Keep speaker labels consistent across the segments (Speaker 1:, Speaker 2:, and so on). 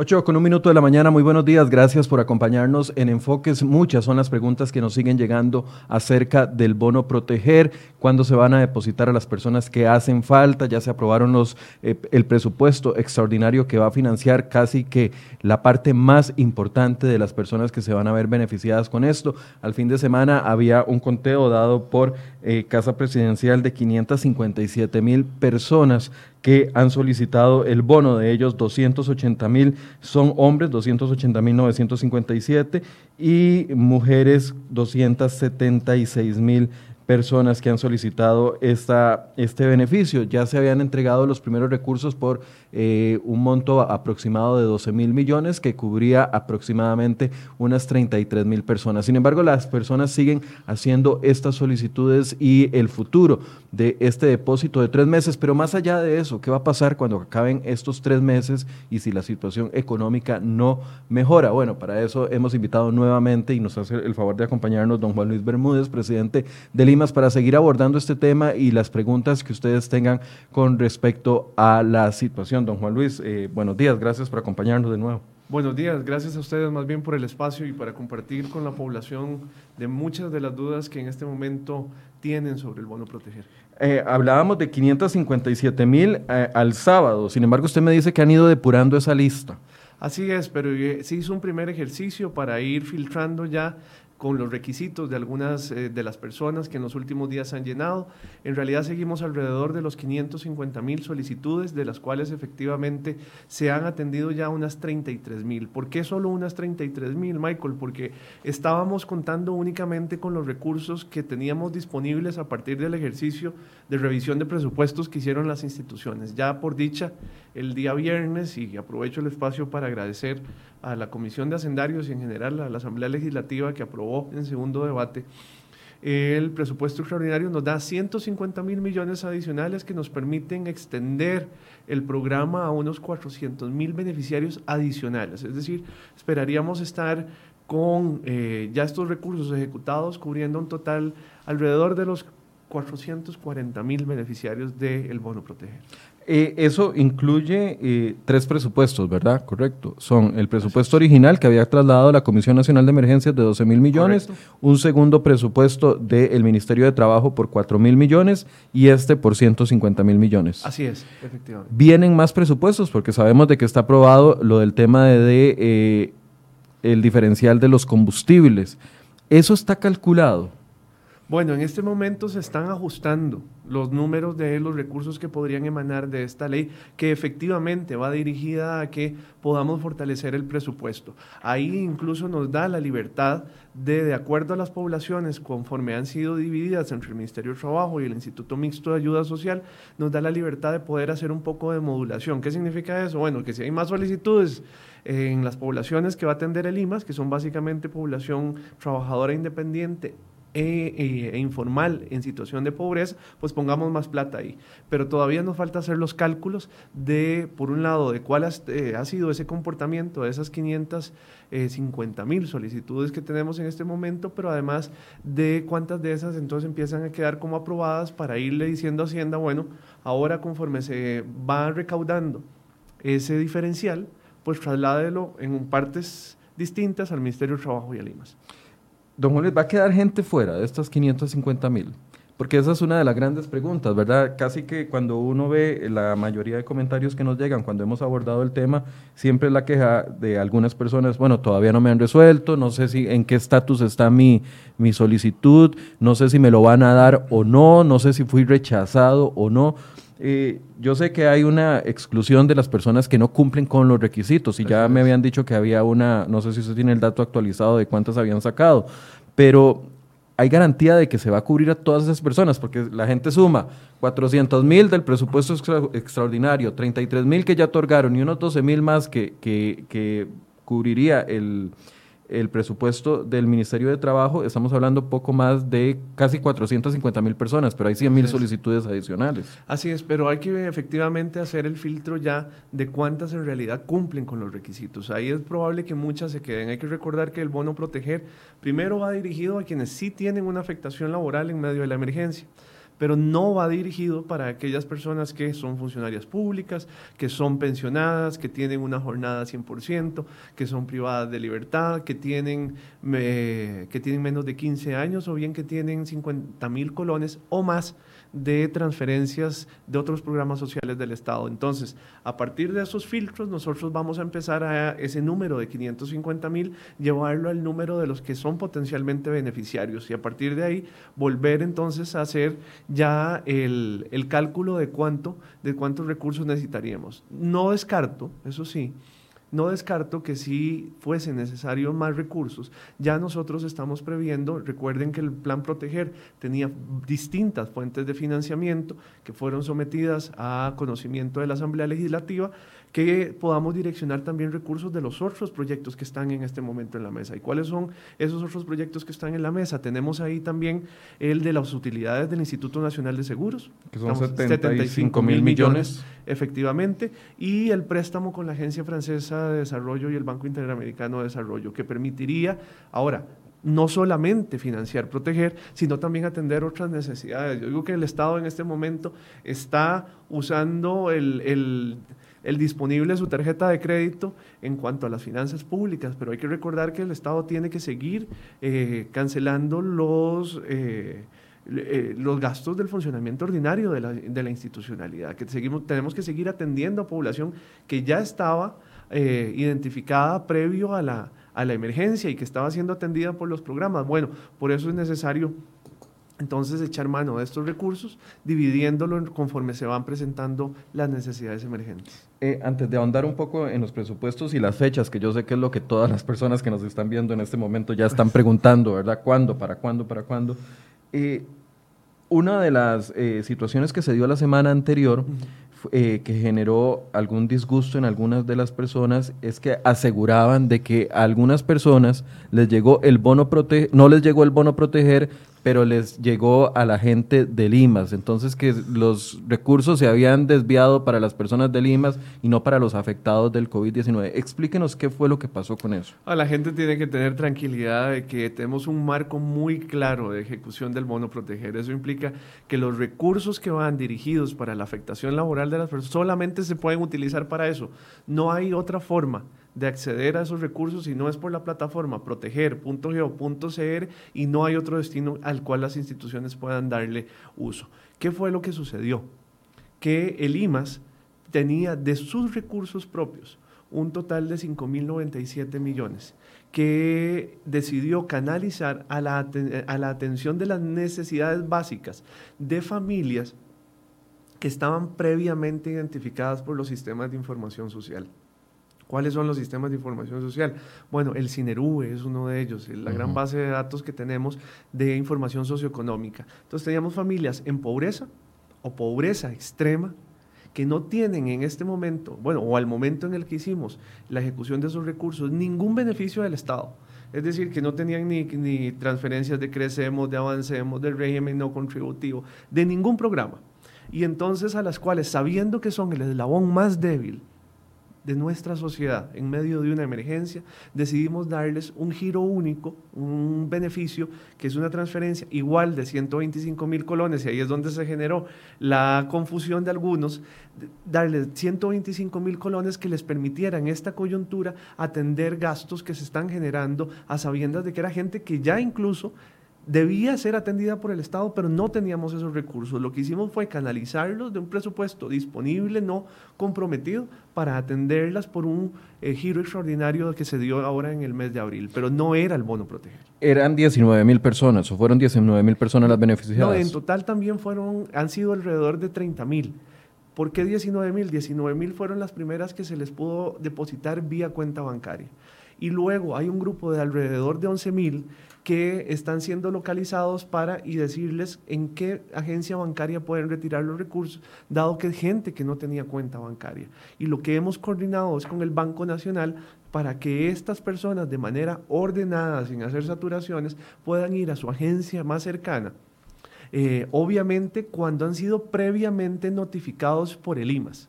Speaker 1: 8 con un minuto de la mañana, muy buenos días, gracias por acompañarnos en Enfoques. Muchas son las preguntas que nos siguen llegando acerca del bono proteger, cuándo se van a depositar a las personas que hacen falta, ya se aprobaron los, eh, el presupuesto extraordinario que va a financiar casi que la parte más importante de las personas que se van a ver beneficiadas con esto. Al fin de semana había un conteo dado por eh, Casa Presidencial de 557 mil personas que han solicitado el bono de ellos, 280 mil son hombres, 280 mil 957 y mujeres 276 mil personas que han solicitado esta, este beneficio. Ya se habían entregado los primeros recursos por eh, un monto aproximado de 12 mil millones que cubría aproximadamente unas 33 mil personas. Sin embargo, las personas siguen haciendo estas solicitudes y el futuro de este depósito de tres meses, pero más allá de eso, ¿qué va a pasar cuando acaben estos tres meses y si la situación económica no mejora? Bueno, para eso hemos invitado nuevamente y nos hace el favor de acompañarnos don Juan Luis Bermúdez, presidente de Limas, para seguir abordando este tema y las preguntas que ustedes tengan con respecto a la situación don Juan Luis. Eh, buenos días, gracias por acompañarnos de nuevo.
Speaker 2: Buenos días, gracias a ustedes más bien por el espacio y para compartir con la población de muchas de las dudas que en este momento tienen sobre el bono proteger.
Speaker 1: Eh, hablábamos de 557 mil eh, al sábado, sin embargo usted me dice que han ido depurando esa lista.
Speaker 2: Así es, pero se hizo un primer ejercicio para ir filtrando ya con los requisitos de algunas eh, de las personas que en los últimos días han llenado. En realidad seguimos alrededor de los 550 mil solicitudes, de las cuales efectivamente se han atendido ya unas 33 mil. ¿Por qué solo unas 33 mil, Michael? Porque estábamos contando únicamente con los recursos que teníamos disponibles a partir del ejercicio de revisión de presupuestos que hicieron las instituciones. Ya por dicha, el día viernes, y aprovecho el espacio para agradecer a la Comisión de Hacendarios y en general a la Asamblea Legislativa que aprobó en segundo debate el presupuesto extraordinario nos da 150 mil millones adicionales que nos permiten extender el programa a unos 400 mil beneficiarios adicionales. Es decir, esperaríamos estar con eh, ya estos recursos ejecutados cubriendo un total alrededor de los 440 mil beneficiarios del bono proteger.
Speaker 1: Eh, eso incluye eh, tres presupuestos, ¿verdad? Correcto. Son el presupuesto original que había trasladado la Comisión Nacional de Emergencias de 12 mil millones, un segundo presupuesto del Ministerio de Trabajo por 4 mil millones y este por 150 mil millones.
Speaker 2: Así es, efectivamente.
Speaker 1: Vienen más presupuestos porque sabemos de que está aprobado lo del tema de, eh, el diferencial de los combustibles. ¿Eso está calculado?
Speaker 2: Bueno, en este momento se están ajustando los números de los recursos que podrían emanar de esta ley, que efectivamente va dirigida a que podamos fortalecer el presupuesto. Ahí incluso nos da la libertad de, de acuerdo a las poblaciones, conforme han sido divididas entre el Ministerio de Trabajo y el Instituto Mixto de Ayuda Social, nos da la libertad de poder hacer un poco de modulación. ¿Qué significa eso? Bueno, que si hay más solicitudes en las poblaciones que va a atender el IMAS, que son básicamente población trabajadora independiente e, e, informal en situación de pobreza, pues pongamos más plata ahí. Pero todavía nos falta hacer los cálculos de, por un lado, de cuál eh, ha sido ese comportamiento de esas 550 mil solicitudes que tenemos en este momento, pero además de cuántas de esas entonces empiezan a quedar como aprobadas para irle diciendo a Hacienda, bueno, ahora conforme se va recaudando ese diferencial, pues trasládelo en partes distintas al Ministerio de Trabajo y a Limas.
Speaker 1: Don Juan ¿va a quedar gente fuera de estas 550 mil? Porque esa es una de las grandes preguntas, ¿verdad? Casi que cuando uno ve la mayoría de comentarios que nos llegan cuando hemos abordado el tema, siempre la queja de algunas personas, bueno, todavía no me han resuelto, no sé si en qué estatus está mi, mi solicitud, no sé si me lo van a dar o no, no sé si fui rechazado o no. Eh, yo sé que hay una exclusión de las personas que no cumplen con los requisitos y ya me habían dicho que había una, no sé si usted tiene el dato actualizado de cuántas habían sacado, pero hay garantía de que se va a cubrir a todas esas personas porque la gente suma 400 mil del presupuesto extraordinario, 33 mil que ya otorgaron y unos 12 mil más que, que cubriría el, el presupuesto del Ministerio de Trabajo, estamos hablando poco más de casi 450 mil personas, pero hay 100 mil solicitudes adicionales.
Speaker 2: Así es, pero hay que efectivamente hacer el filtro ya de cuántas en realidad cumplen con los requisitos. Ahí es probable que muchas se queden. Hay que recordar que el bono proteger primero va dirigido a quienes sí tienen una afectación laboral en medio de la emergencia pero no va dirigido para aquellas personas que son funcionarias públicas, que son pensionadas, que tienen una jornada 100%, que son privadas de libertad, que tienen, que tienen menos de 15 años o bien que tienen 50 mil colones o más de transferencias de otros programas sociales del Estado. Entonces, a partir de esos filtros, nosotros vamos a empezar a ese número de 550 mil, llevarlo al número de los que son potencialmente beneficiarios y a partir de ahí volver entonces a hacer ya el, el cálculo de cuánto, de cuántos recursos necesitaríamos. No descarto, eso sí, no descarto que si fuese necesario más recursos, ya nosotros estamos previendo, recuerden que el plan Proteger tenía distintas fuentes de financiamiento que fueron sometidas a conocimiento de la Asamblea Legislativa, que podamos direccionar también recursos de los otros proyectos que están en este momento en la mesa. ¿Y cuáles son esos otros proyectos que están en la mesa? Tenemos ahí también el de las utilidades del Instituto Nacional de Seguros,
Speaker 1: que son 75 mil millones,
Speaker 2: efectivamente, y el préstamo con la Agencia Francesa de Desarrollo y el Banco Interamericano de Desarrollo, que permitiría, ahora, no solamente financiar, proteger, sino también atender otras necesidades. Yo digo que el Estado en este momento está usando el, el el disponible su tarjeta de crédito en cuanto a las finanzas públicas, pero hay que recordar que el Estado tiene que seguir eh, cancelando los, eh, eh, los gastos del funcionamiento ordinario de la, de la, institucionalidad, que seguimos, tenemos que seguir atendiendo a población que ya estaba identificada previo a la, a la emergencia y que estaba siendo atendida por los programas. Bueno, por eso es necesario entonces, echar mano de estos recursos, dividiéndolo conforme se van presentando las necesidades emergentes.
Speaker 1: Eh, antes de ahondar un poco en los presupuestos y las fechas, que yo sé que es lo que todas las personas que nos están viendo en este momento ya están preguntando, ¿verdad? ¿Cuándo? ¿Para cuándo? ¿Para cuándo? Eh, una de las eh, situaciones que se dio la semana anterior eh, que generó algún disgusto en algunas de las personas es que aseguraban de que a algunas personas les llegó el bono proteger, no les llegó el bono proteger, pero les llegó a la gente de Limas. Entonces que los recursos se habían desviado para las personas de Limas y no para los afectados del COVID-19. Explíquenos qué fue lo que pasó con eso.
Speaker 2: A la gente tiene que tener tranquilidad de que tenemos un marco muy claro de ejecución del bono proteger. Eso implica que los recursos que van dirigidos para la afectación laboral de las personas solamente se pueden utilizar para eso. No hay otra forma de acceder a esos recursos y no es por la plataforma proteger.geo.cr y no hay otro destino al cual las instituciones puedan darle uso. ¿Qué fue lo que sucedió? Que el IMAS tenía de sus recursos propios un total de 5.097 millones que decidió canalizar a la, a la atención de las necesidades básicas de familias que estaban previamente identificadas por los sistemas de información social. ¿Cuáles son los sistemas de información social? Bueno, el CINERUVE es uno de ellos, la gran base de datos que tenemos de información socioeconómica. Entonces teníamos familias en pobreza o pobreza extrema que no tienen en este momento, bueno, o al momento en el que hicimos la ejecución de esos recursos, ningún beneficio del Estado. Es decir, que no tenían ni, ni transferencias de Crecemos, de Avancemos, del régimen no contributivo, de ningún programa. Y entonces a las cuales, sabiendo que son el eslabón más débil de nuestra sociedad en medio de una emergencia, decidimos darles un giro único, un beneficio que es una transferencia igual de 125 mil colones, y ahí es donde se generó la confusión de algunos, darles 125 mil colones que les permitieran en esta coyuntura atender gastos que se están generando a sabiendas de que era gente que ya incluso debía ser atendida por el Estado, pero no teníamos esos recursos. Lo que hicimos fue canalizarlos de un presupuesto disponible, no comprometido, para atenderlas por un eh, giro extraordinario que se dio ahora en el mes de abril, pero no era el bono proteger.
Speaker 1: ¿Eran 19 mil personas o fueron 19 mil personas las beneficiadas? No,
Speaker 2: en total también fueron, han sido alrededor de 30 mil. ¿Por qué 19 mil? 19 mil fueron las primeras que se les pudo depositar vía cuenta bancaria. Y luego hay un grupo de alrededor de 11 mil que están siendo localizados para y decirles en qué agencia bancaria pueden retirar los recursos, dado que es gente que no tenía cuenta bancaria. Y lo que hemos coordinado es con el Banco Nacional para que estas personas de manera ordenada, sin hacer saturaciones, puedan ir a su agencia más cercana. Eh, obviamente cuando han sido previamente notificados por el IMAS,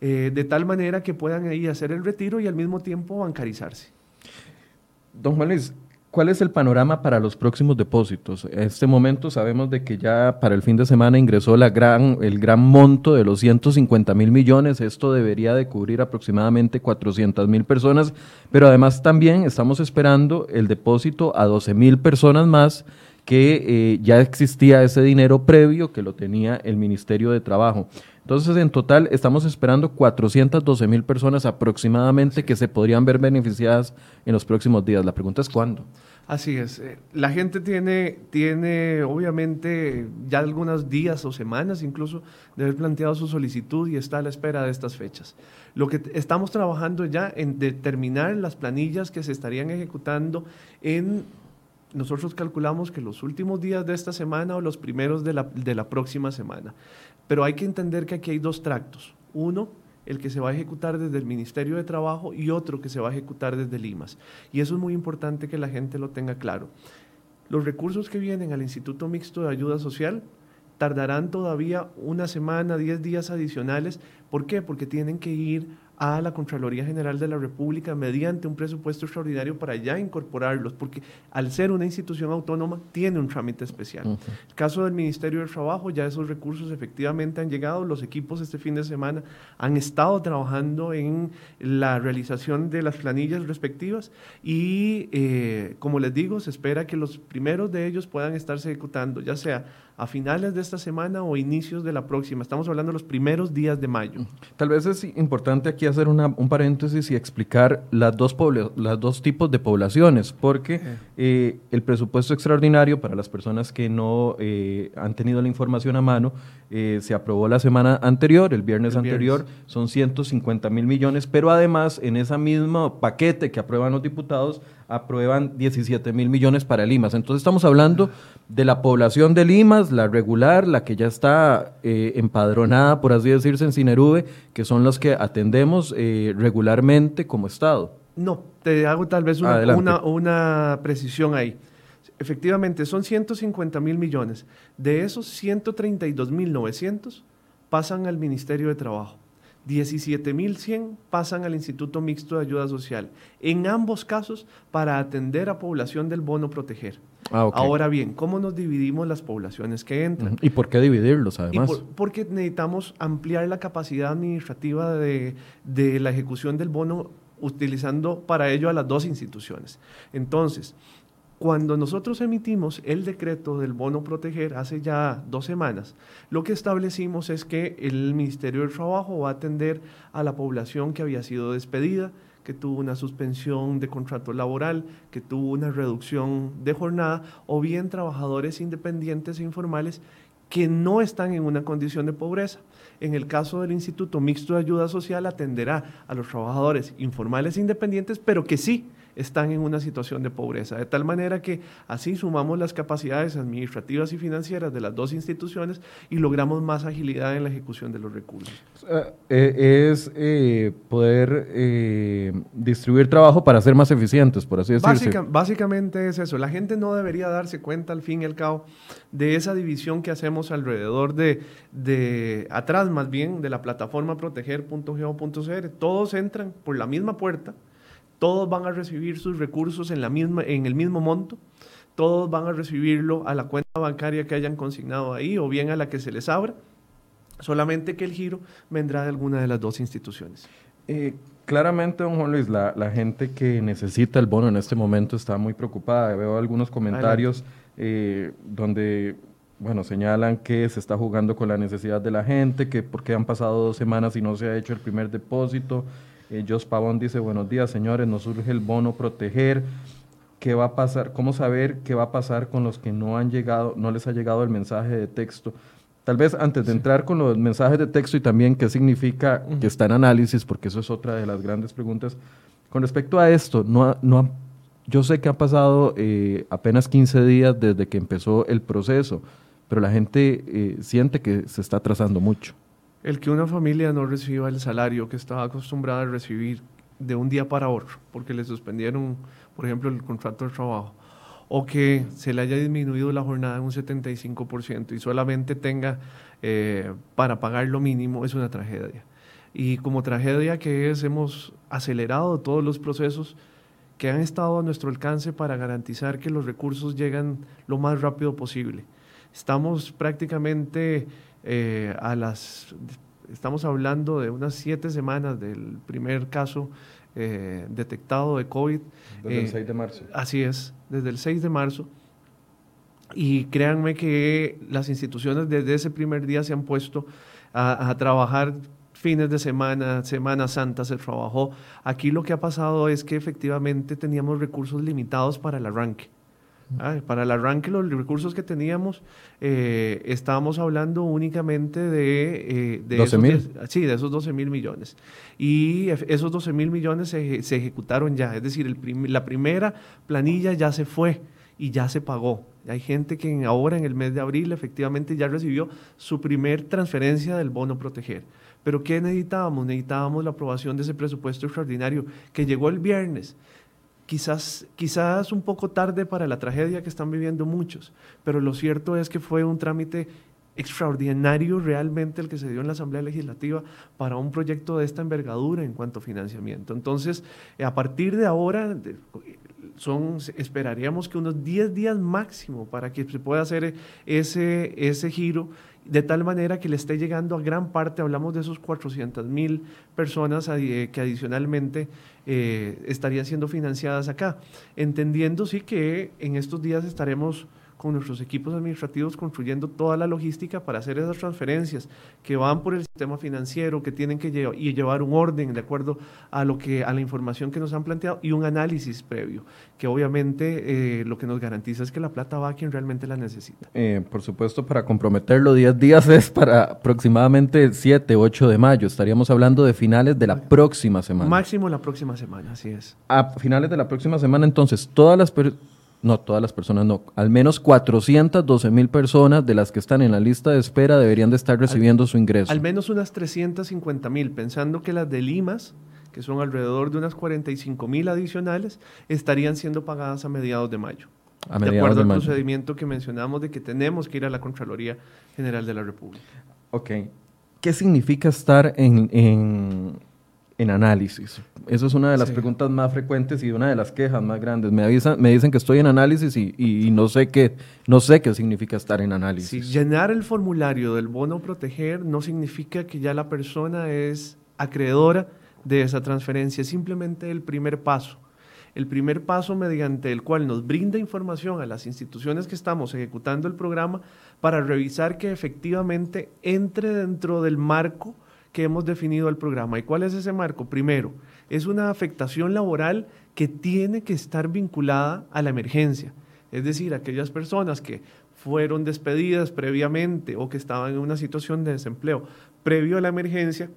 Speaker 2: eh, de tal manera que puedan ahí hacer el retiro y al mismo tiempo bancarizarse.
Speaker 1: Don Juan ¿Cuál es el panorama para los próximos depósitos? En este momento sabemos de que ya para el fin de semana ingresó la gran, el gran monto de los 150 mil millones. Esto debería de cubrir aproximadamente 400 mil personas, pero además también estamos esperando el depósito a 12 mil personas más que eh, ya existía ese dinero previo que lo tenía el Ministerio de Trabajo. Entonces, en total, estamos esperando 412 mil personas aproximadamente que se podrían ver beneficiadas en los próximos días. La pregunta es cuándo.
Speaker 2: Así es. Eh, la gente tiene, tiene, obviamente, ya algunos días o semanas incluso de haber planteado su solicitud y está a la espera de estas fechas. Lo que estamos trabajando ya en determinar las planillas que se estarían ejecutando en nosotros calculamos que los últimos días de esta semana o los primeros de la, de la próxima semana. Pero hay que entender que aquí hay dos tractos. Uno, el que se va a ejecutar desde el Ministerio de Trabajo y otro que se va a ejecutar desde Limas. Y eso es muy importante que la gente lo tenga claro. Los recursos que vienen al Instituto Mixto de Ayuda Social tardarán todavía una semana, diez días adicionales. ¿Por qué? Porque tienen que ir a la Contraloría General de la República mediante un presupuesto extraordinario para ya incorporarlos, porque al ser una institución autónoma tiene un trámite especial. El caso del Ministerio del Trabajo, ya esos recursos efectivamente han llegado, los equipos este fin de semana han estado trabajando en la realización de las planillas respectivas y, eh, como les digo, se espera que los primeros de ellos puedan estarse ejecutando, ya sea a finales de esta semana o inicios de la próxima. Estamos hablando de los primeros días de mayo.
Speaker 1: Tal vez es importante aquí hacer un paréntesis y explicar las dos, las dos tipos de poblaciones, porque eh, el presupuesto extraordinario para las personas que no eh, han tenido la información a mano eh, se aprobó la semana anterior, el viernes anterior, son 150 mil millones, pero además en ese mismo paquete que aprueban los diputados, aprueban 17 mil millones para Limas. Entonces estamos hablando de la población de Limas, la regular, la que ya está eh, empadronada, por así decirse, en Cinerube, que son los que atendemos eh, regularmente como Estado.
Speaker 2: No, te hago tal vez una, una precisión ahí. Efectivamente, son 150 mil millones. De esos 132 mil 900 pasan al Ministerio de Trabajo. 17.100 pasan al Instituto Mixto de Ayuda Social. En ambos casos, para atender a población del bono proteger. Ah, Ahora bien, ¿cómo nos dividimos las poblaciones que entran?
Speaker 1: ¿Y por qué dividirlos además?
Speaker 2: porque necesitamos ampliar la capacidad administrativa de, de la ejecución del bono utilizando para ello a las dos instituciones. Entonces, cuando nosotros emitimos el decreto del bono proteger hace ya dos semanas, lo que establecimos es que el Ministerio del Trabajo va a atender a la población que había sido despedida, que tuvo una suspensión de contrato laboral, que tuvo una reducción de jornada, o bien trabajadores independientes e informales que no están en una condición de pobreza. En el caso del Instituto Mixto de Ayuda Social atenderá a los trabajadores informales e independientes, pero que sí están en una situación de pobreza. De tal manera que así sumamos las capacidades administrativas y financieras de las dos instituciones y logramos más agilidad en la ejecución de los recursos.
Speaker 1: Eh, es eh, poder eh, distribuir trabajo para ser más eficientes, por así decirlo.
Speaker 2: básicamente es eso. La gente no debería darse cuenta al fin y al cabo de esa división que hacemos alrededor de, de atrás más bien de la plataforma proteger.geo.cr. Todos entran por la misma puerta todos van a recibir sus recursos en, la misma, en el mismo monto, todos van a recibirlo a la cuenta bancaria que hayan consignado ahí o bien a la que se les abra, solamente que el giro vendrá de alguna de las dos instituciones.
Speaker 1: Eh, claramente, don Juan Luis, la, gente que necesita el bono en este momento está muy preocupada. Veo algunos comentarios eh, donde bueno, señalan que se está jugando con la necesidad de la gente, que porque han pasado dos semanas y no se ha hecho el primer depósito, eh, Jos Pavón dice, buenos días señores, nos surge el bono proteger. ¿Qué va a pasar? ¿Cómo saber qué va a pasar con los que no han llegado, no les ha llegado el mensaje de texto? Tal vez antes de entrar con los mensajes de texto y también qué significa que está en análisis, porque eso es otra de las grandes preguntas. Con respecto a esto, no, no yo sé que han pasado eh, apenas 15 días desde que empezó el proceso, pero la gente eh, siente que se está atrasando mucho
Speaker 2: el que una familia no reciba el salario que estaba acostumbrada a recibir de un día para otro, porque le suspendieron, por ejemplo, el contrato de trabajo, o que se le haya disminuido la jornada un 75% y solamente tenga eh, para pagar lo mínimo, es una tragedia. Y como tragedia que es, hemos acelerado todos los procesos que han estado a nuestro alcance para garantizar que los recursos llegan lo más rápido posible. Estamos prácticamente eh, a las, estamos hablando de unas siete semanas del primer caso eh, detectado de COVID.
Speaker 1: Desde el 6 eh, de marzo.
Speaker 2: Así es, desde el 6 de marzo. Y créanme que las instituciones desde ese primer día se han puesto a, a trabajar fines de semana, Semana Santa se trabajó. Aquí lo que ha pasado es que efectivamente teníamos recursos limitados para el arranque. Ah, para el arranque, los recursos que teníamos, eh, estábamos hablando únicamente de...
Speaker 1: Eh, de 12 mil.
Speaker 2: Sí, de esos 12 mil millones. Y esos 12 mil millones se, se, ejecutaron ya, es decir, el la primera planilla ya se fue y ya se pagó. Hay gente que ahora en el mes de abril efectivamente ya recibió su primer transferencia del bono proteger. Pero ¿qué necesitábamos? Necesitábamos la aprobación de ese presupuesto extraordinario que llegó el viernes. Quizás, quizás un poco tarde para la tragedia que están viviendo muchos, pero lo cierto es que fue un trámite extraordinario realmente el que se dio en la Asamblea Legislativa para un proyecto de esta envergadura en cuanto a financiamiento. Entonces, a partir de ahora, son, esperaríamos que unos 10 días máximo para que se pueda hacer ese, ese giro de tal manera que le esté llegando a gran parte, hablamos de esos 400 mil personas que adicionalmente eh, estarían siendo financiadas acá, entendiendo sí que en estos días estaremos con nuestros equipos administrativos construyendo toda la logística para hacer esas transferencias que van por el sistema financiero, que tienen que llevar, y llevar un orden de acuerdo a lo que a la información que nos han planteado y un análisis previo, que obviamente eh, lo que nos garantiza es que la plata va a quien realmente la necesita.
Speaker 1: Eh, por supuesto, para comprometerlo 10 días es para aproximadamente el 7, 8 de mayo. Estaríamos hablando de finales de la próxima semana.
Speaker 2: Máximo la próxima semana, así es.
Speaker 1: A finales de la próxima semana, entonces, todas las personas no todas las personas, no, al menos 412 mil personas de las que están en la lista de espera deberían de estar recibiendo su ingreso.
Speaker 2: Al menos unas 350 mil, pensando que las de Limas, que son alrededor de unas 45 mil adicionales, estarían siendo pagadas a mediados de mayo. A de acuerdo al procedimiento que mencionamos de que tenemos que ir a la Contraloría General de la República.
Speaker 1: Ok. ¿Qué significa estar en, en análisis? Eso es una de las preguntas más frecuentes y una de las quejas más grandes. Me avisan, me dicen que estoy en análisis y, no sé qué, no sé qué significa estar en análisis.
Speaker 2: llenar el formulario del bono proteger no significa que ya la persona es acreedora de esa transferencia, es simplemente el primer paso. El primer paso mediante el cual nos brinda información a las instituciones que estamos ejecutando el programa para revisar que efectivamente entre dentro del marco que hemos definido el programa. ¿Y cuál es ese marco? Primero, es una afectación laboral que tiene que estar vinculada a la emergencia. Es decir, aquellas personas que fueron despedidas previamente o que estaban en una situación de desempleo previo a la emergencia,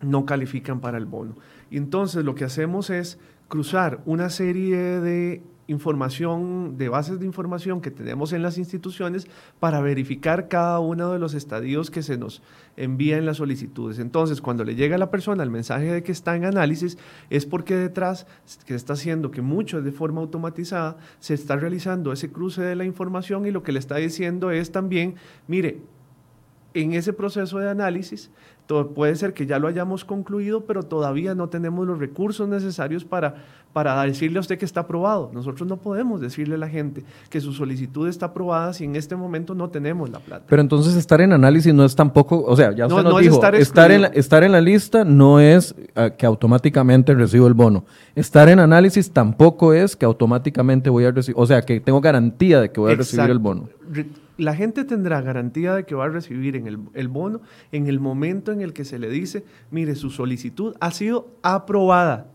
Speaker 2: no califican para el bono. Entonces lo que hacemos es cruzar una serie de información, de bases de información que tenemos en las instituciones para verificar cada uno de los estadios que se nos envía en las solicitudes. Entonces, cuando le llega a la persona el mensaje de que está en análisis, es porque detrás, que está haciendo que mucho de forma automatizada, se está realizando ese cruce de la información y lo que le está diciendo es también, mire, en ese proceso de análisis, puede ser que ya lo hayamos concluido, pero todavía no tenemos los recursos necesarios para, para decirle a usted que está aprobado. Nosotros no podemos decirle a la gente que su solicitud está aprobada si en este momento no tenemos la plata.
Speaker 1: Pero entonces estar en análisis no es tampoco, o sea, ya no, nos dijo, estar, estar, en la, estar en la lista no es ah, que automáticamente recibo el bono. Estar en análisis tampoco es que automáticamente voy a recibir, o sea, que tengo garantía de que voy a recibir el bono
Speaker 2: la gente tendrá garantía de que va a recibir en el, bono en el momento en el que se le dice, mire, su solicitud ha sido aprobada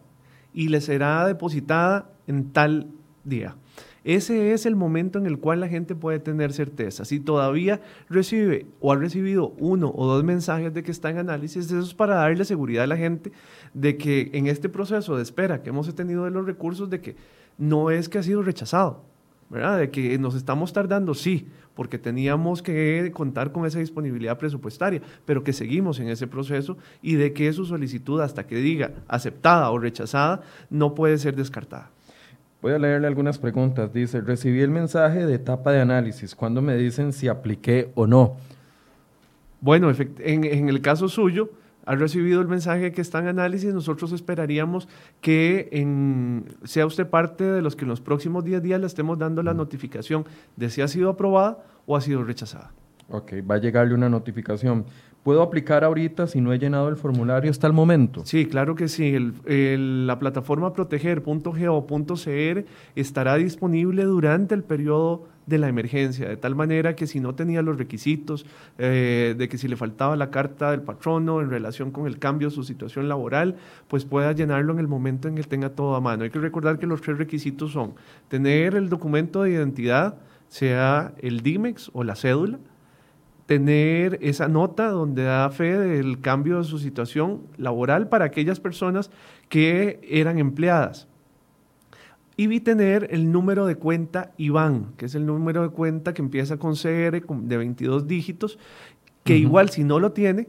Speaker 2: y le será depositada en tal día. Ese es el momento en el cual la gente puede tener certeza. Si todavía recibe o ha recibido uno o dos mensajes de que está en análisis, eso es para darle seguridad a la gente de que en este proceso de espera que hemos tenido de los recursos, de que no es que ha sido rechazado, ¿verdad? De que nos estamos tardando, sí, porque teníamos que contar con esa disponibilidad presupuestaria, pero que seguimos en ese proceso y de que su solicitud, hasta que diga aceptada o rechazada, no puede ser descartada.
Speaker 1: Voy a leerle algunas preguntas. Dice, recibí el mensaje de etapa de análisis. ¿Cuándo me dicen si apliqué o no?
Speaker 2: Bueno, en, en el caso suyo, ha recibido el mensaje que está en análisis, nosotros esperaríamos que en, sea usted parte de los que en los próximos 10 días le estemos dando la notificación de si ha sido aprobada o ha sido rechazada.
Speaker 1: Ok, va a llegarle una notificación. ¿Puedo aplicar ahorita si no he llenado el formulario hasta el momento?
Speaker 2: Sí, claro que sí. la plataforma proteger.go.cr estará disponible durante el periodo de la emergencia, de tal manera que si no tenía los requisitos, eh, de que si le faltaba la carta del patrono en relación con el cambio de su situación laboral, pues pueda llenarlo en el momento en que tenga todo a mano. Hay que recordar que los tres requisitos son tener el documento de identidad, sea el DIMEX o la cédula, tener esa nota donde da fe del cambio de su situación laboral para aquellas personas que eran empleadas. Y tener el número de cuenta IBAN, que es el número de cuenta que empieza con CR de 22 dígitos, que igual si no lo tiene,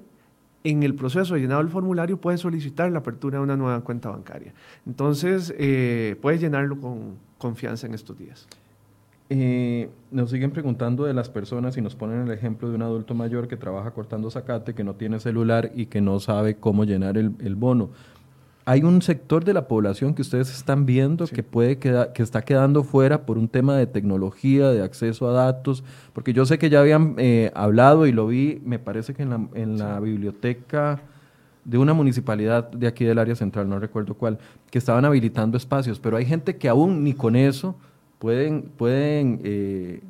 Speaker 2: en el proceso de llenado del formulario puede solicitar la apertura de una nueva cuenta bancaria. Entonces, eh, puede llenarlo con confianza en estos días.
Speaker 1: Eh, nos siguen preguntando de las personas y nos ponen el ejemplo de un adulto mayor que trabaja cortando zacate, que no tiene celular y que no sabe cómo llenar el, bono. Hay un sector de la población que ustedes están viendo que puede quedar, que está quedando fuera por un tema de tecnología, de acceso a datos, porque yo sé que ya habían eh, hablado y lo vi, me parece que en la, en la biblioteca de una municipalidad de aquí del área central, no recuerdo cuál, que estaban habilitando espacios, pero hay gente que aún ni con eso pueden, pueden eh,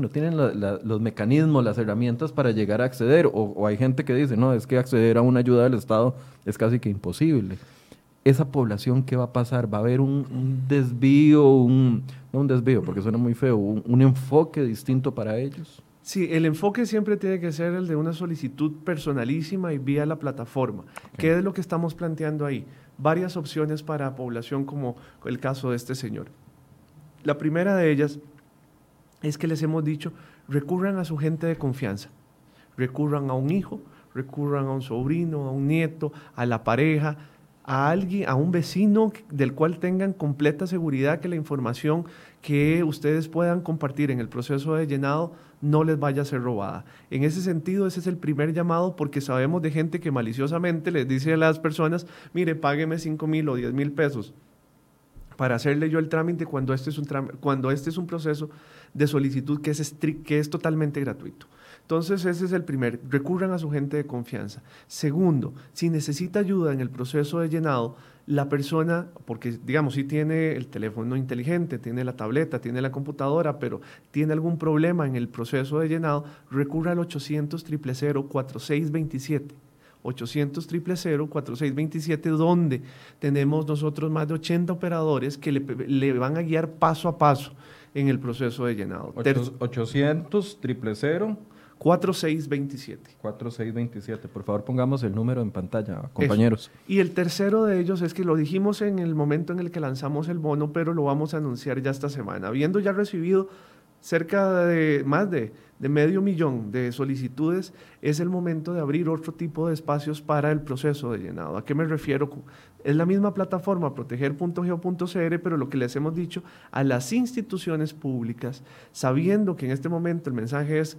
Speaker 1: no tienen los mecanismos, las herramientas para llegar a acceder, o, hay gente que dice, no, es que acceder a una ayuda del Estado es casi que imposible. Esa población, ¿qué va a pasar? ¿Va a haber un, desvío, un, no un desvío, porque suena muy feo, un, enfoque distinto para ellos?
Speaker 2: Sí, el enfoque siempre tiene que ser el de una solicitud personalísima y vía la plataforma. ¿Qué es lo que estamos planteando ahí? Varias opciones para población como el caso de este señor. La primera de ellas es que les hemos dicho, recurran a su gente de confianza, recurran a un hijo, recurran a un sobrino, a un nieto, a la pareja, a alguien, a un vecino del cual tengan completa seguridad que la información que ustedes puedan compartir en el proceso de llenado no les vaya a ser robada. En ese sentido, ese es el primer llamado porque sabemos de gente que maliciosamente les dice a las personas, mire, págueme 5 mil o 10 mil pesos para hacerle yo el trámite cuando este es un, cuando este es un proceso de solicitud que es, que es totalmente gratuito. Entonces, ese es el primer, recurran a su gente de confianza. Segundo, si necesita ayuda en el proceso de llenado, la persona, porque digamos, si tiene el teléfono inteligente, tiene la tableta, tiene la computadora, pero tiene algún problema en el proceso de llenado, recurra al 800 000 4627 800 000 4627 donde tenemos nosotros más de 80 operadores que le, van a guiar paso a paso en el proceso de llenado.
Speaker 1: 800 000
Speaker 2: 4627.
Speaker 1: 4627. Por favor, pongamos el número en pantalla, compañeros.
Speaker 2: Y el tercero de ellos es que lo dijimos en el momento en el que lanzamos el bono, pero lo vamos a anunciar ya esta semana. Habiendo ya recibido cerca de más de, medio millón de solicitudes, es el momento de abrir otro tipo de espacios para el proceso de llenado. ¿A qué me refiero? Es la misma plataforma proteger.geo.cr, pero lo que les hemos dicho a las instituciones públicas, sabiendo que en este momento el mensaje es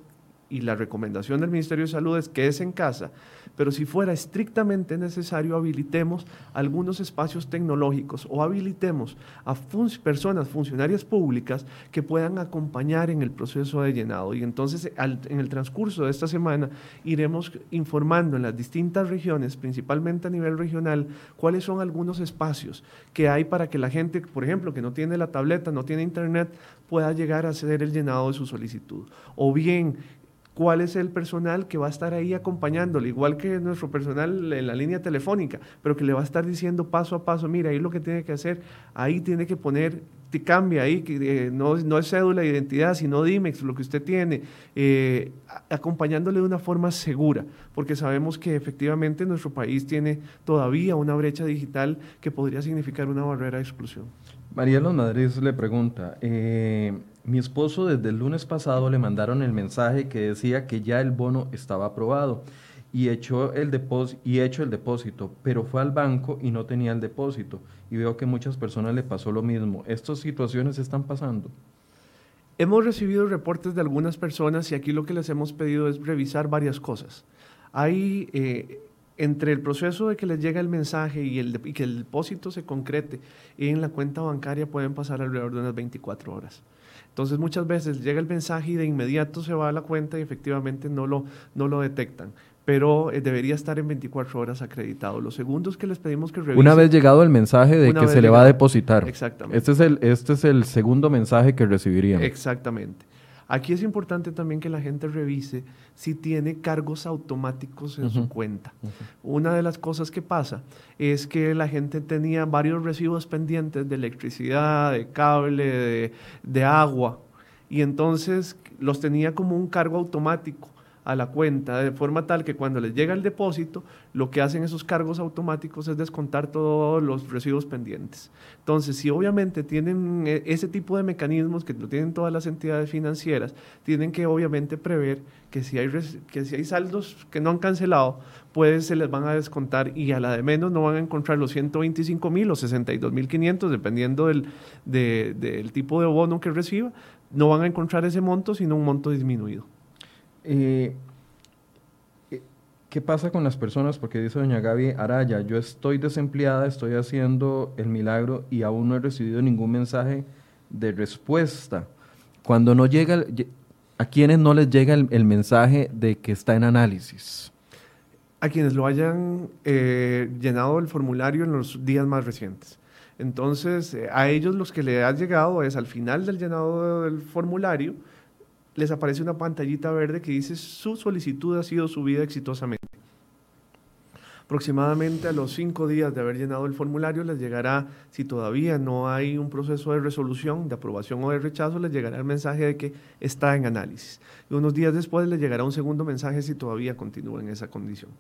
Speaker 2: y la recomendación del Ministerio de Salud es que es en casa, pero si fuera estrictamente necesario, habilitemos algunos espacios tecnológicos o habilitemos a personas, funcionarias públicas que puedan acompañar en el proceso de llenado. Y entonces, en el transcurso de esta semana, iremos informando en las distintas regiones, principalmente a nivel regional, cuáles son algunos espacios que hay para que la gente, por ejemplo, que no tiene la tableta, no tiene internet, pueda llegar a hacer el llenado de su solicitud. O bien, cuál es el personal que va a estar ahí acompañándole, igual que nuestro personal en la línea telefónica, pero que le va a estar diciendo paso a paso, mira, ahí lo que tiene que hacer, ahí tiene que poner, te cambia ahí, que eh, no, no, es cédula de identidad, sino DIMEX, lo que usted tiene, eh, acompañándole de una forma segura, porque sabemos que efectivamente nuestro país tiene todavía una brecha digital que podría significar una barrera de exclusión.
Speaker 1: María Los Madrid le pregunta, eh, mi esposo desde el lunes pasado le mandaron el mensaje que decía que ya el bono estaba aprobado y echó el y hecho el depósito, pero fue al banco y no tenía el depósito y veo que muchas personas le pasó lo mismo. ¿Estas situaciones están pasando?
Speaker 2: Hemos recibido reportes de algunas personas y aquí lo que les hemos pedido es revisar varias cosas. Hay eh, entre el proceso de que les llega el mensaje y, el, y que el depósito se concrete en la cuenta bancaria pueden pasar alrededor de unas 24 horas. Entonces muchas veces llega el mensaje y de inmediato se va a la cuenta y efectivamente no lo, no lo detectan pero eh, debería estar en 24 horas acreditado. Los segundos que les pedimos que revisen...
Speaker 1: Una vez llegado el mensaje de que se le va a depositar.
Speaker 2: Exactamente.
Speaker 1: Este es, el, este es el segundo mensaje que recibirían.
Speaker 2: Exactamente. Aquí es importante también que la gente revise si tiene cargos automáticos en su cuenta. Una de las cosas que pasa es que la gente tenía varios recibos pendientes de electricidad, de cable, de, de agua, y entonces los tenía como un cargo automático a la cuenta de forma tal que cuando les llega el depósito, lo que hacen esos cargos automáticos es descontar todos los residuos pendientes. Entonces, si obviamente tienen eh, ese tipo de mecanismos que lo tienen todas las entidades financieras, tienen que obviamente prever que si hay, que si hay saldos que no han cancelado, pues se les van a descontar y a la de menos no van a encontrar los 125 mil o 62 mil 500, dependiendo del, del tipo de bono que reciba, no van a encontrar ese monto, sino un monto disminuido.
Speaker 1: Eh, eh, ¿Qué pasa con las personas? Porque dice doña Gaby Araya, yo estoy desempleada, estoy haciendo el milagro y aún no he recibido ningún mensaje de respuesta. Cuando no llega, ¿a quienes no les llega el, mensaje de que está en análisis?
Speaker 2: A quienes lo hayan eh, llenado el formulario en los días más recientes. Entonces, a ellos los que le ha llegado es al final del llenado del formulario, les aparece una pantallita verde que dice su solicitud ha sido subida exitosamente. Aproximadamente a los cinco días de haber llenado el formulario les llegará, si todavía no hay un proceso de resolución, de aprobación o de rechazo, les llegará el mensaje de que está en análisis. Y unos días después les llegará un segundo mensaje si todavía continúa en esa condición.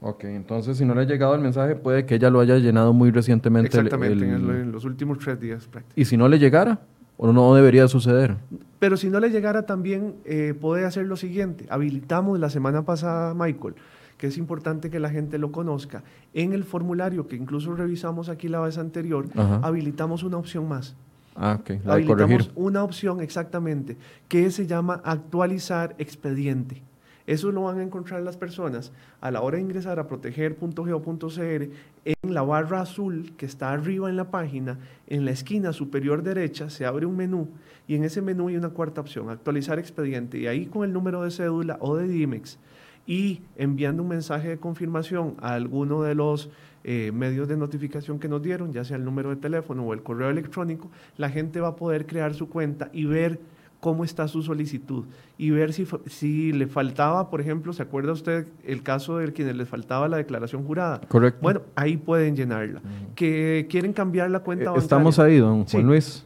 Speaker 1: Ok, entonces si no le ha llegado el mensaje puede que ella lo haya llenado muy recientemente.
Speaker 2: Exactamente, en, los últimos tres días
Speaker 1: prácticamente. ¿Y si no le llegara? ¿O no debería suceder?
Speaker 2: Pero si no le llegara también, eh, puede hacer lo siguiente. Habilitamos la semana pasada, Michael, que es importante que la gente lo conozca. En el formulario, que incluso revisamos aquí la vez anterior, habilitamos una opción más.
Speaker 1: Ah, ok.
Speaker 2: La habilitamos una opción exactamente, que se llama actualizar expediente. Eso lo van a encontrar las personas a la hora de ingresar a proteger.geo.cr en la barra azul que está arriba en la página, en la esquina superior derecha se abre un menú y en ese menú hay una cuarta opción, actualizar expediente. Y ahí con el número de cédula o de DIMEX y enviando un mensaje de confirmación a alguno de los eh, medios de notificación que nos dieron, ya sea el número de teléfono o el correo electrónico, la gente va a poder crear su cuenta y ver cómo está su solicitud y ver si, si le faltaba, por ejemplo, ¿se acuerda usted el caso de quienes les faltaba la declaración jurada?
Speaker 1: Correcto.
Speaker 2: Bueno, ahí pueden llenarla. Que quieren cambiar la cuenta eh, bancaria.
Speaker 1: Estamos ahí, don Juan Luis.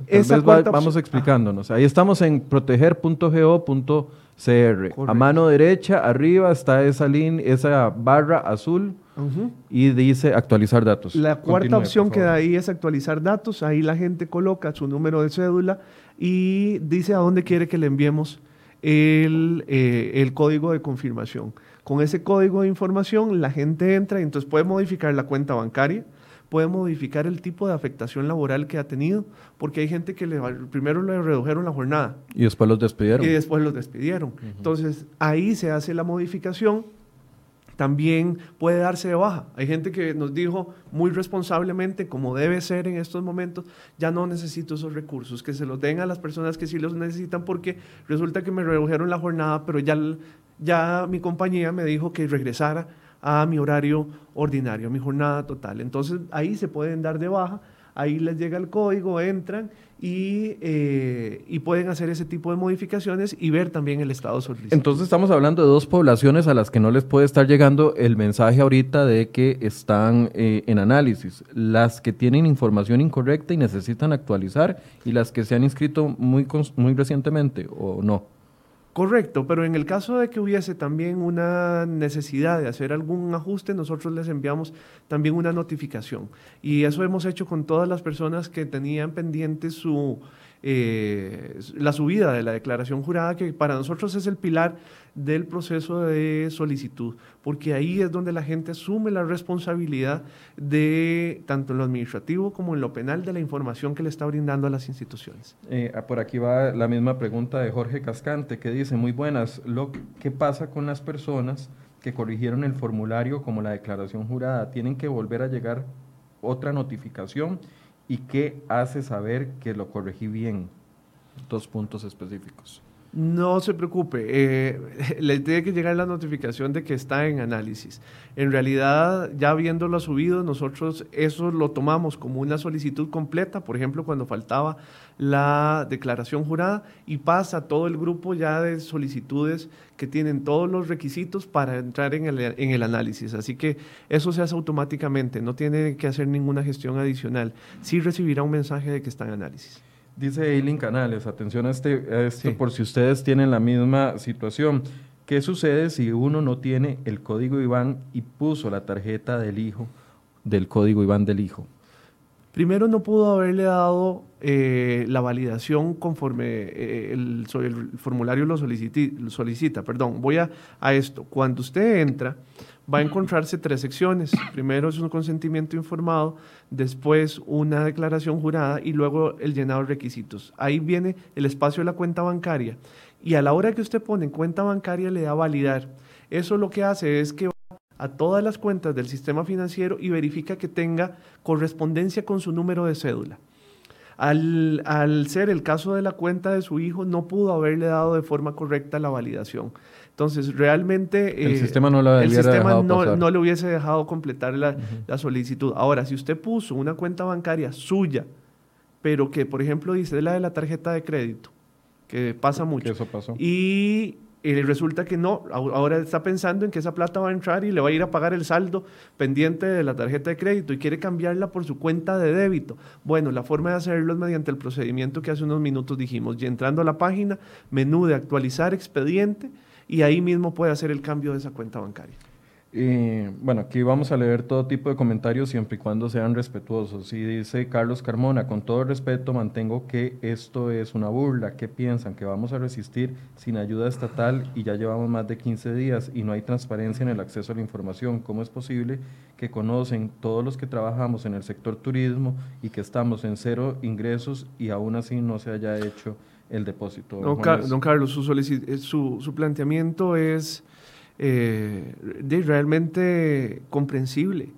Speaker 1: vamos explicándonos. Ahí estamos en proteger.go.cr. A mano derecha, arriba está esa, línea, esa barra azul. Y dice actualizar datos.
Speaker 2: La cuarta opción que da ahí es actualizar datos. Ahí la gente coloca su número de cédula y dice a dónde quiere que le enviemos el, eh, el, código de confirmación. Con ese código de información la gente entra y entonces puede modificar la cuenta bancaria, puede modificar el tipo de afectación laboral que ha tenido, porque hay gente que le, primero le redujeron la jornada.
Speaker 1: Y después los despidieron.
Speaker 2: Y después los despidieron. Entonces ahí se hace la modificación también puede darse de baja. Hay gente que nos dijo muy responsablemente, como debe ser en estos momentos, ya no necesito esos recursos, que se los den a las personas que sí los necesitan porque resulta que me redujeron la jornada, pero ya, ya mi compañía me dijo que regresara a mi horario ordinario, a mi jornada total. Entonces ahí se pueden dar de baja, ahí les llega el código, entran eh, y, pueden hacer ese tipo de modificaciones y ver también el estado solicitado.
Speaker 1: Entonces estamos hablando de dos poblaciones a las que no les puede estar llegando el mensaje ahorita de que están eh, en análisis. Las que tienen información incorrecta y necesitan actualizar y las que se han inscrito muy, muy recientemente o no.
Speaker 2: Correcto, pero en el caso de que hubiese también una necesidad de hacer algún ajuste, nosotros les enviamos también una notificación. Y eso hemos hecho con todas las personas que tenían pendiente su, eh, la subida de la declaración jurada, que para nosotros es el pilar del proceso de solicitud, porque ahí es donde la gente asume la responsabilidad de, tanto en lo administrativo como en lo penal, de la información que le está brindando a las instituciones.
Speaker 1: Eh, ah, por aquí va la misma pregunta de Jorge Cascante, que dice, muy buenas, lo, ¿qué pasa con las personas que corrigieron el formulario como la declaración jurada, ¿tienen que volver a llegar otra notificación? ¿Y qué hace saber que lo corregí bien? Dos puntos específicos.
Speaker 2: No se preocupe, eh, le tiene que llegar la notificación de que está en análisis. En realidad, ya habiéndolo subido, nosotros eso lo tomamos como una solicitud completa, por ejemplo, cuando faltaba la declaración jurada y pasa todo el grupo ya de solicitudes que tienen todos los requisitos para entrar en el, en el análisis. Así que eso se hace automáticamente, no tiene que hacer ninguna gestión adicional. Sí recibirá un mensaje de que está en análisis.
Speaker 1: Dice Eileen Canales, atención a, este, esto por si ustedes tienen la misma situación. ¿Qué sucede si uno no tiene el código IBAN y puso la tarjeta del hijo, del código IBAN del hijo?
Speaker 2: Primero no pudo haberle dado eh, la validación conforme eh, el, formulario lo, solicita. Perdón, voy a, a esto. Cuando usted entra, va a encontrarse tres secciones. Primero es un consentimiento informado, después una declaración jurada y luego el llenado de requisitos. Ahí viene el espacio de la cuenta bancaria. Y a la hora que usted pone cuenta bancaria le da validar. Eso lo que hace es que a todas las cuentas del sistema financiero y verifica que tenga correspondencia con su número de cédula. Al, al, ser el caso de la cuenta de su hijo, no pudo haberle dado de forma correcta la validación. Entonces, realmente
Speaker 1: el eh, sistema, no, el sistema
Speaker 2: no, le hubiese dejado completar la, solicitud. Ahora, si usted puso una cuenta bancaria suya, pero que, por ejemplo, dice la de la tarjeta de crédito, que pasa mucho.
Speaker 1: eso pasó.
Speaker 2: Y resulta que no, ahora está pensando en que esa plata va a entrar y le va a ir a pagar el saldo pendiente de la tarjeta de crédito y quiere cambiarla por su cuenta de débito. Bueno, la forma de hacerlo es mediante el procedimiento que hace unos minutos dijimos, y entrando a la página, menú de actualizar expediente, y ahí mismo puede hacer el cambio de esa cuenta bancaria.
Speaker 1: Bueno, aquí vamos a leer todo tipo de comentarios siempre y cuando sean respetuosos. Y dice Carlos Carmona, con todo respeto mantengo que esto es una burla. ¿Qué piensan? ¿Que vamos a resistir sin ayuda estatal y ya llevamos más de 15 días y no hay transparencia en el acceso a la información? ¿Cómo es posible que conocen todos los que trabajamos en el sector turismo y que estamos en cero ingresos y aún así no se haya hecho el depósito.
Speaker 2: Don, Carlos, eh, su, su, planteamiento es eh, realmente comprensible.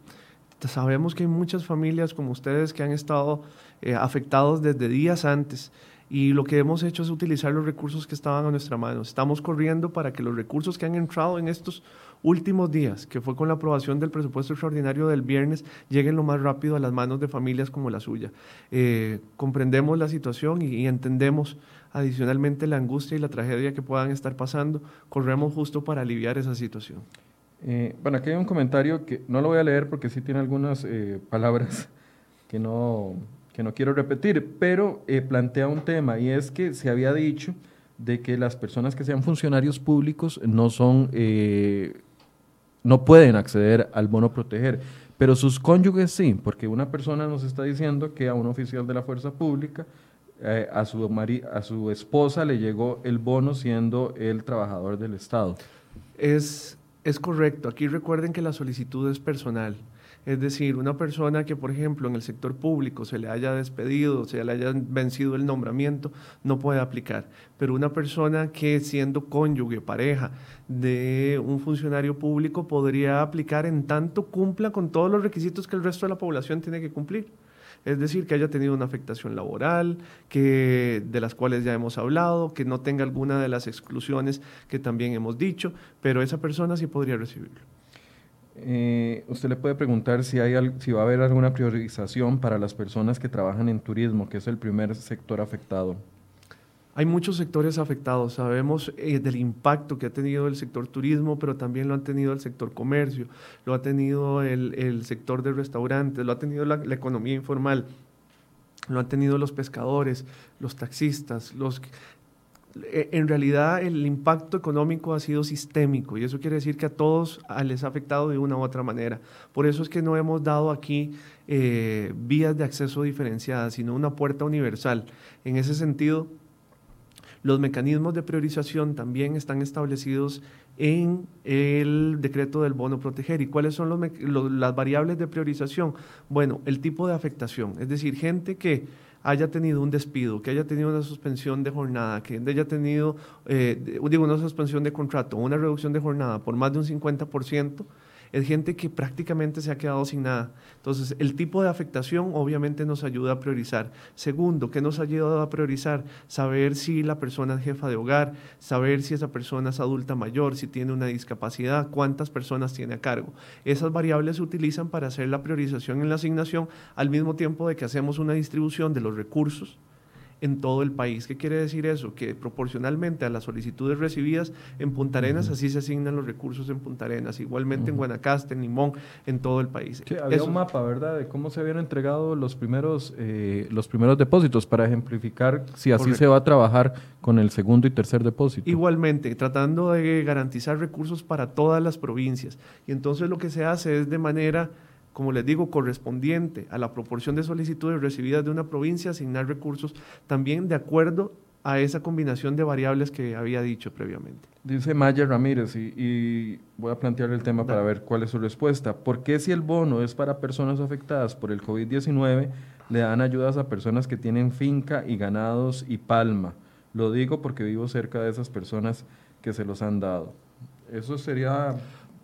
Speaker 2: Sabemos que hay muchas familias como ustedes que han estado eh, afectados desde días antes y lo que hemos hecho es utilizar los recursos que estaban a nuestra mano. Estamos corriendo para que los recursos que han entrado en estos últimos días, que fue con la aprobación del presupuesto extraordinario del viernes, lleguen lo más rápido a las manos de familias como la suya. comprendemos la situación y entendemos adicionalmente la angustia y la tragedia que puedan estar pasando, corremos justo para aliviar esa situación.
Speaker 1: Eh, bueno, aquí hay un comentario que no lo voy a leer porque sí tiene algunas eh, palabras que no, que no quiero repetir, pero eh, plantea un tema y es que se había dicho de que las personas que sean funcionarios públicos no son, no pueden acceder al bono proteger, pero sus cónyuges sí, porque una persona nos está diciendo que a un oficial de la fuerza pública eh, a, su a su esposa le llegó el bono siendo el trabajador del Estado.
Speaker 2: Es, es correcto. Aquí recuerden que la solicitud es personal. Es decir, una persona que, por ejemplo, en el sector público se le haya despedido, se le haya vencido el nombramiento, no puede aplicar. Pero una persona que siendo cónyuge, pareja de un funcionario público podría aplicar en tanto cumpla con todos los requisitos que el resto de la población tiene que cumplir es decir, que haya tenido una afectación laboral, que, de las cuales ya hemos hablado, que no tenga alguna de las exclusiones que también hemos dicho, pero esa persona sí podría recibirlo.
Speaker 1: Eh, usted le puede preguntar si, hay, si va a haber alguna priorización para las personas que trabajan en turismo, que es el primer sector afectado.
Speaker 2: Hay muchos sectores afectados. Sabemos eh, del impacto que ha tenido el sector turismo, pero también lo ha tenido el sector comercio, lo ha tenido el, sector de restaurantes, lo ha tenido la, economía informal, lo han tenido los pescadores, los taxistas, los eh, en realidad el impacto económico ha sido sistémico y eso quiere decir que a todos les ha afectado de una u otra manera. Por eso es que no hemos dado aquí eh, vías de acceso diferenciadas, sino una puerta universal. En ese sentido, Los mecanismos de priorización también están establecidos en el decreto del bono proteger. ¿Y cuáles son las variables de priorización? Bueno, el tipo de afectación, es decir, gente que haya tenido un despido, que haya tenido una suspensión de jornada, que haya tenido, eh, digo, una suspensión de contrato, una reducción de jornada por más de un 50%, es gente que prácticamente se ha quedado sin nada. Entonces, el tipo de afectación obviamente nos ayuda a priorizar. Segundo, ¿qué nos ha ayudado a priorizar? Saber si la persona es jefa de hogar, saber si esa persona es adulta mayor, si tiene una discapacidad, cuántas personas tiene a cargo. Esas variables se utilizan para hacer la priorización en la asignación al mismo tiempo de que hacemos una distribución de los recursos en todo el país. ¿Qué quiere decir eso? Que proporcionalmente a las solicitudes recibidas en Punta Arenas, así se asignan los recursos en Punta Arenas, igualmente en Guanacaste, en Limón, en todo el país.
Speaker 1: había un mapa, ¿verdad?, de cómo se habían entregado los primeros, eh, los primeros depósitos para ejemplificar si así se va a trabajar con el segundo y tercer depósito.
Speaker 2: Igualmente, tratando de garantizar recursos para todas las provincias. Y entonces lo que se hace es de manera como les digo, correspondiente a la proporción de solicitudes recibidas de una provincia, asignar recursos también de acuerdo a esa combinación de variables que había dicho previamente.
Speaker 1: Dice Maya Ramírez, y, voy a plantear el tema para ver cuál es su respuesta. ¿Por qué si el bono es para personas afectadas por el COVID-19, le dan ayudas a personas que tienen finca y ganados y palma? Lo digo porque vivo cerca de esas personas que se los han dado. ¿Eso sería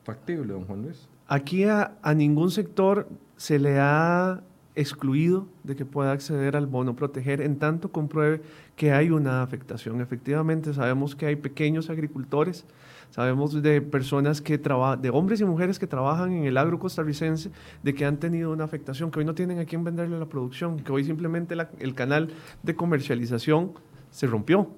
Speaker 1: factible, don Juan Luis?
Speaker 2: Aquí a, ningún sector se le ha excluido de que pueda acceder al bono proteger en tanto compruebe que hay una afectación. Efectivamente, sabemos que hay pequeños agricultores, sabemos de personas que trabajan, de hombres y mujeres que trabajan en el agro costarricense, de que han tenido una afectación, que hoy no tienen a quién venderle la producción, que hoy simplemente el canal de comercialización se rompió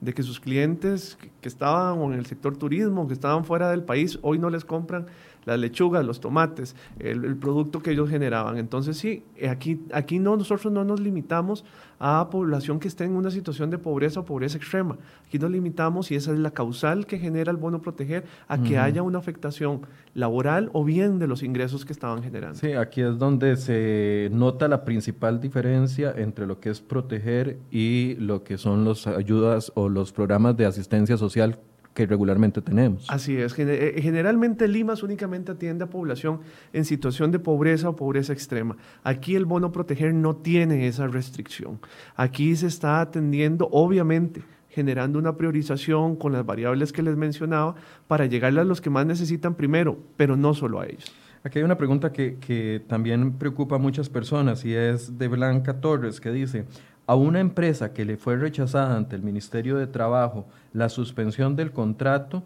Speaker 2: de que sus clientes que estaban en el sector turismo, que estaban fuera del país, hoy no les compran las lechugas, los tomates, el, producto que ellos generaban. Entonces sí, aquí, aquí no, nosotros no nos limitamos a población que esté en una situación de pobreza o pobreza extrema. Aquí nos limitamos, y esa es la causal que genera el bono proteger, a que haya una afectación laboral o bien de los ingresos que estaban generando.
Speaker 1: Sí, aquí es donde se nota la principal diferencia entre lo que es proteger y lo que son las ayudas o los programas de asistencia social que regularmente tenemos.
Speaker 2: Así es. Eh, generalmente Limas únicamente atiende a población en situación de pobreza o pobreza extrema. Aquí el bono proteger no tiene esa restricción. Aquí se está atendiendo, obviamente, generando una priorización con las variables que les mencionaba para llegarle a los que más necesitan primero, pero no solo a ellos.
Speaker 1: Aquí hay una pregunta que, que también preocupa a muchas personas y es de Blanca Torres que dice, a una empresa que le fue rechazada ante el Ministerio de Trabajo la suspensión del contrato,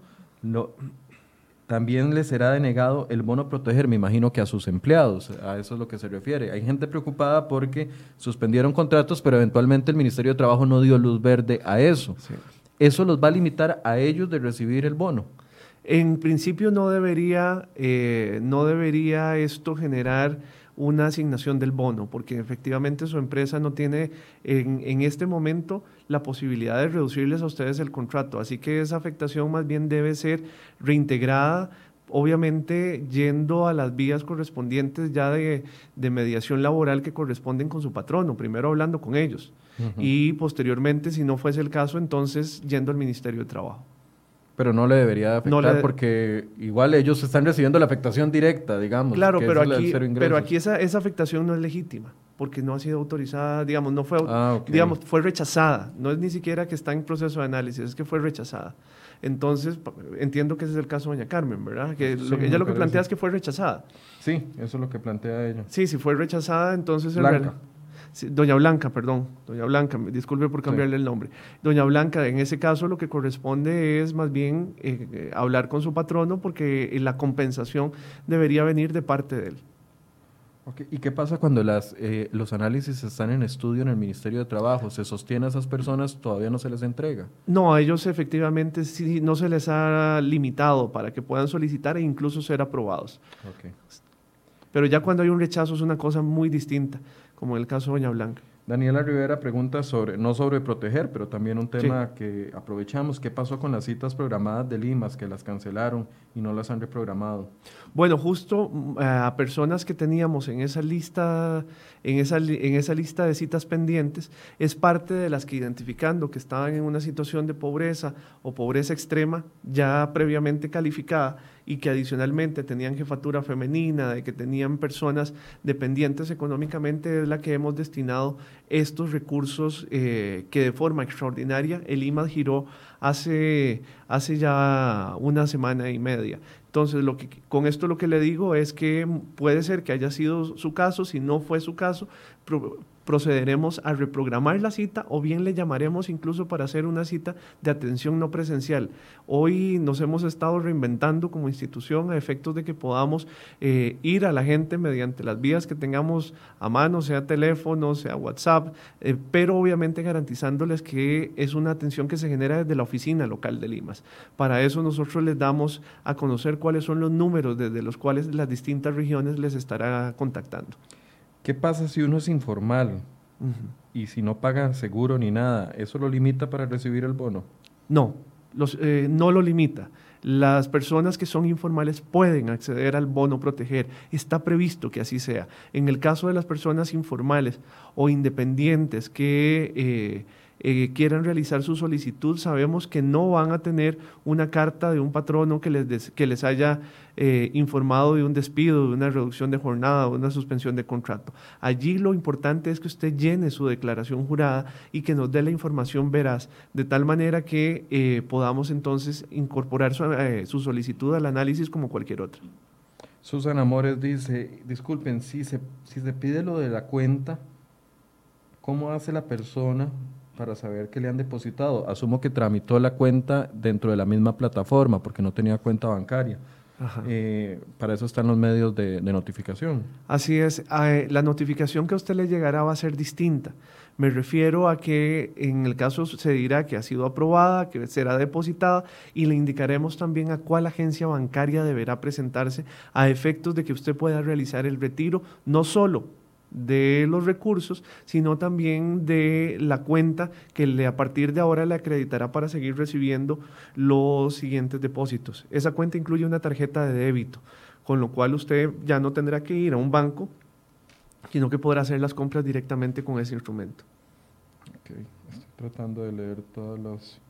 Speaker 1: también le será denegado el bono proteger, me imagino que a sus empleados, a eso es lo que se refiere. Hay gente preocupada porque suspendieron contratos, pero eventualmente el Ministerio de Trabajo no dio luz verde a eso. ¿Eso los va a limitar a ellos de recibir el bono?
Speaker 2: En principio no debería, eh, no debería esto generar una asignación del bono, porque efectivamente su empresa no tiene en, en, este momento la posibilidad de reducirles a ustedes el contrato. Así que esa afectación más bien debe ser reintegrada, obviamente yendo a las vías correspondientes ya de, de mediación laboral que corresponden con su patrono, primero hablando con ellos y posteriormente, si no fuese el caso, entonces yendo al Ministerio de Trabajo.
Speaker 1: Pero no le debería afectar porque igual ellos están recibiendo la afectación directa, digamos.
Speaker 2: Claro, pero, aquí, pero aquí esa, esa afectación no es legítima porque no ha sido autorizada, digamos, no fue, ah, digamos, fue rechazada. No es ni siquiera que está en proceso de análisis, es que fue rechazada. Entonces, entiendo que ese es el caso de doña Carmen, ¿verdad? Que ella lo que plantea es que fue rechazada.
Speaker 1: Sí, eso es lo que plantea ella.
Speaker 2: Sí, si fue rechazada, entonces... Blanca. Doña Blanca, perdón, Doña Blanca, disculpe por cambiarle el nombre. Doña Blanca, en ese caso lo que corresponde es más bien eh, eh, hablar con su patrono porque la compensación debería venir de parte de él.
Speaker 1: ¿Y qué pasa cuando las, eh, los análisis están en estudio en el Ministerio de Trabajo? ¿Se sostiene a esas personas? ¿Todavía no se les entrega?
Speaker 2: No, a ellos efectivamente sí, no se les ha limitado para que puedan solicitar e incluso ser aprobados. Pero ya cuando hay un rechazo es una cosa muy distinta como el caso de Doña Blanca.
Speaker 1: Daniela Rivera pregunta sobre, no sobre proteger, pero también un tema que aprovechamos. ¿Qué pasó con las citas programadas de Limas que las cancelaron y no las han reprogramado?
Speaker 2: Bueno, justo mm, a personas que teníamos en esa lista, en esa, en esa lista de citas pendientes, es parte de las que identificando que estaban en una situación de pobreza o pobreza extrema ya previamente calificada y que adicionalmente tenían jefatura femenina, de que tenían personas dependientes económicamente, es la que hemos destinado estos recursos eh, que de forma extraordinaria el IMAD giró hace, hace ya una semana y media. Entonces, lo que, con esto lo que le digo es que puede ser que haya sido su caso, si no fue su caso, procederemos a reprogramar la cita o bien le llamaremos incluso para hacer una cita de atención no presencial. Hoy nos hemos estado reinventando como institución a efectos de que podamos eh, ir a la gente mediante las vías que tengamos a mano, sea teléfono, sea WhatsApp, eh, pero obviamente garantizándoles que es una atención que se genera desde la oficina local de Limas. Para eso nosotros les damos a conocer cuáles son los números desde los cuales las distintas regiones les estará contactando.
Speaker 1: ¿Qué pasa si uno es informal y si no paga seguro ni nada? ¿Eso lo limita para recibir el bono?
Speaker 2: No, eh, no lo limita. Las personas que son informales pueden acceder al bono proteger. Está previsto que así sea. En el caso de las personas informales o independientes que... Eh, eh, quieran realizar su solicitud, sabemos que no van a tener una carta de un patrono que les, que les haya eh, informado de un despido, de una reducción de jornada, de una suspensión de contrato. Allí lo importante es que usted llene su declaración jurada y que nos dé la información veraz, de tal manera que eh, podamos entonces incorporar su, su solicitud al análisis como cualquier otra.
Speaker 1: Susana Amores dice, disculpen, si se, si se pide lo de la cuenta, ¿cómo hace la persona para saber que le han depositado. Asumo que tramitó la cuenta dentro de la misma plataforma porque no tenía cuenta bancaria. Eh, para eso están los medios de, notificación.
Speaker 2: Así es, eh, la notificación que a usted le llegará va a ser distinta. Me refiero a que en el caso se dirá que ha sido aprobada, que será depositada y le indicaremos también a cuál agencia bancaria deberá presentarse a efectos de que usted pueda realizar el retiro, no solo de los recursos, sino también de la cuenta que le, a partir de ahora le acreditará para seguir recibiendo los siguientes depósitos. Esa cuenta incluye una tarjeta de débito, con lo cual usted ya no tendrá que ir a un banco, sino que podrá hacer las compras directamente con ese instrumento.
Speaker 1: estoy tratando de leer todas las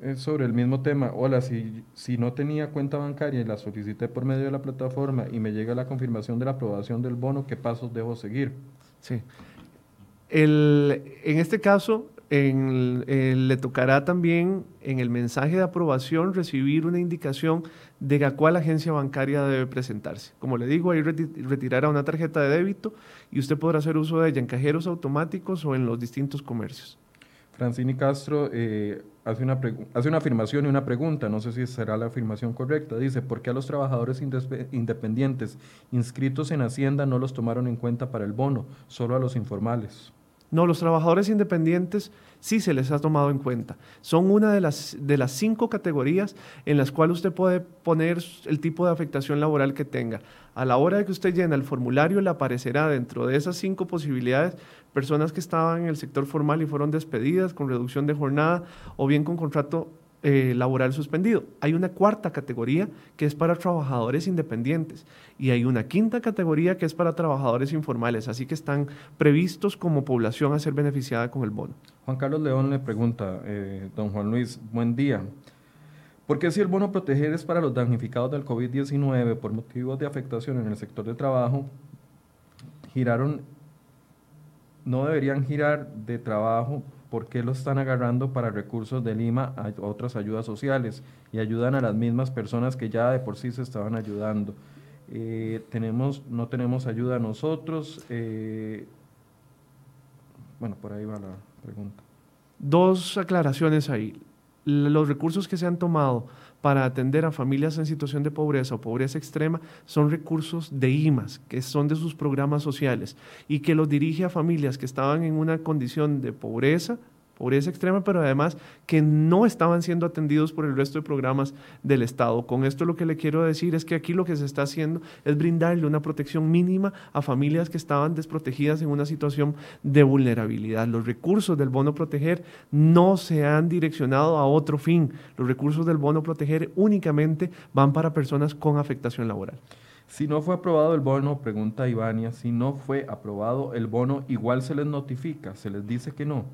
Speaker 1: Es sobre el mismo tema. Hola, si, si no tenía cuenta bancaria y la solicité por medio de la plataforma y me llega la confirmación de la aprobación del bono, ¿qué pasos debo seguir?
Speaker 2: Sí. El, en este caso, en, le tocará también en el mensaje de aprobación recibir una indicación de a cuál agencia bancaria debe presentarse. Como le digo, ahí retirará una tarjeta de débito y usted podrá hacer uso de ella en cajeros automáticos o en los distintos comercios.
Speaker 1: Francini Castro eh, hace, una hace una afirmación y una pregunta, no sé si será la afirmación correcta. Dice, ¿por qué a los trabajadores independientes inscritos en Hacienda no los tomaron en cuenta para el bono, solo a los informales?
Speaker 2: No, los trabajadores independientes sí se les ha tomado en cuenta. Son una de las, de las cinco categorías en las cuales usted puede poner el tipo de afectación laboral que tenga. A la hora de que usted llena el formulario, le aparecerá dentro de esas cinco posibilidades personas que estaban en el sector formal y fueron despedidas con reducción de jornada o bien con contrato eh, laboral suspendido. Hay una cuarta categoría que es para trabajadores independientes y hay una quinta categoría que es para trabajadores informales, así que están previstos como población a ser beneficiada con el bono.
Speaker 1: Juan Carlos León le pregunta, eh, don Juan Luis, buen día. ¿Por qué si el bono proteger es para los damnificados del COVID-19 por motivos de afectación en el sector de trabajo, giraron no deberían girar de trabajo porque lo están agarrando para recursos de Lima a otras ayudas sociales y ayudan a las mismas personas que ya de por sí se estaban ayudando. Eh, tenemos, no tenemos ayuda nosotros. Eh, bueno, por ahí va la pregunta.
Speaker 2: Dos aclaraciones ahí. Los recursos que se han tomado para atender a familias en situación de pobreza o pobreza extrema son recursos de IMAS, que son de sus programas sociales, y que los dirige a familias que estaban en una condición de pobreza pobreza extrema, pero además que no estaban siendo atendidos por el resto de programas del Estado. Con esto lo que le quiero decir es que aquí lo que se está haciendo es brindarle una protección mínima a familias que estaban desprotegidas en una situación de vulnerabilidad. Los recursos del bono proteger no se han direccionado a otro fin. Los recursos del bono proteger únicamente van para personas con afectación laboral.
Speaker 1: Si no fue aprobado el bono, pregunta Ivania, si no fue aprobado el bono, igual se les notifica, se les dice que no.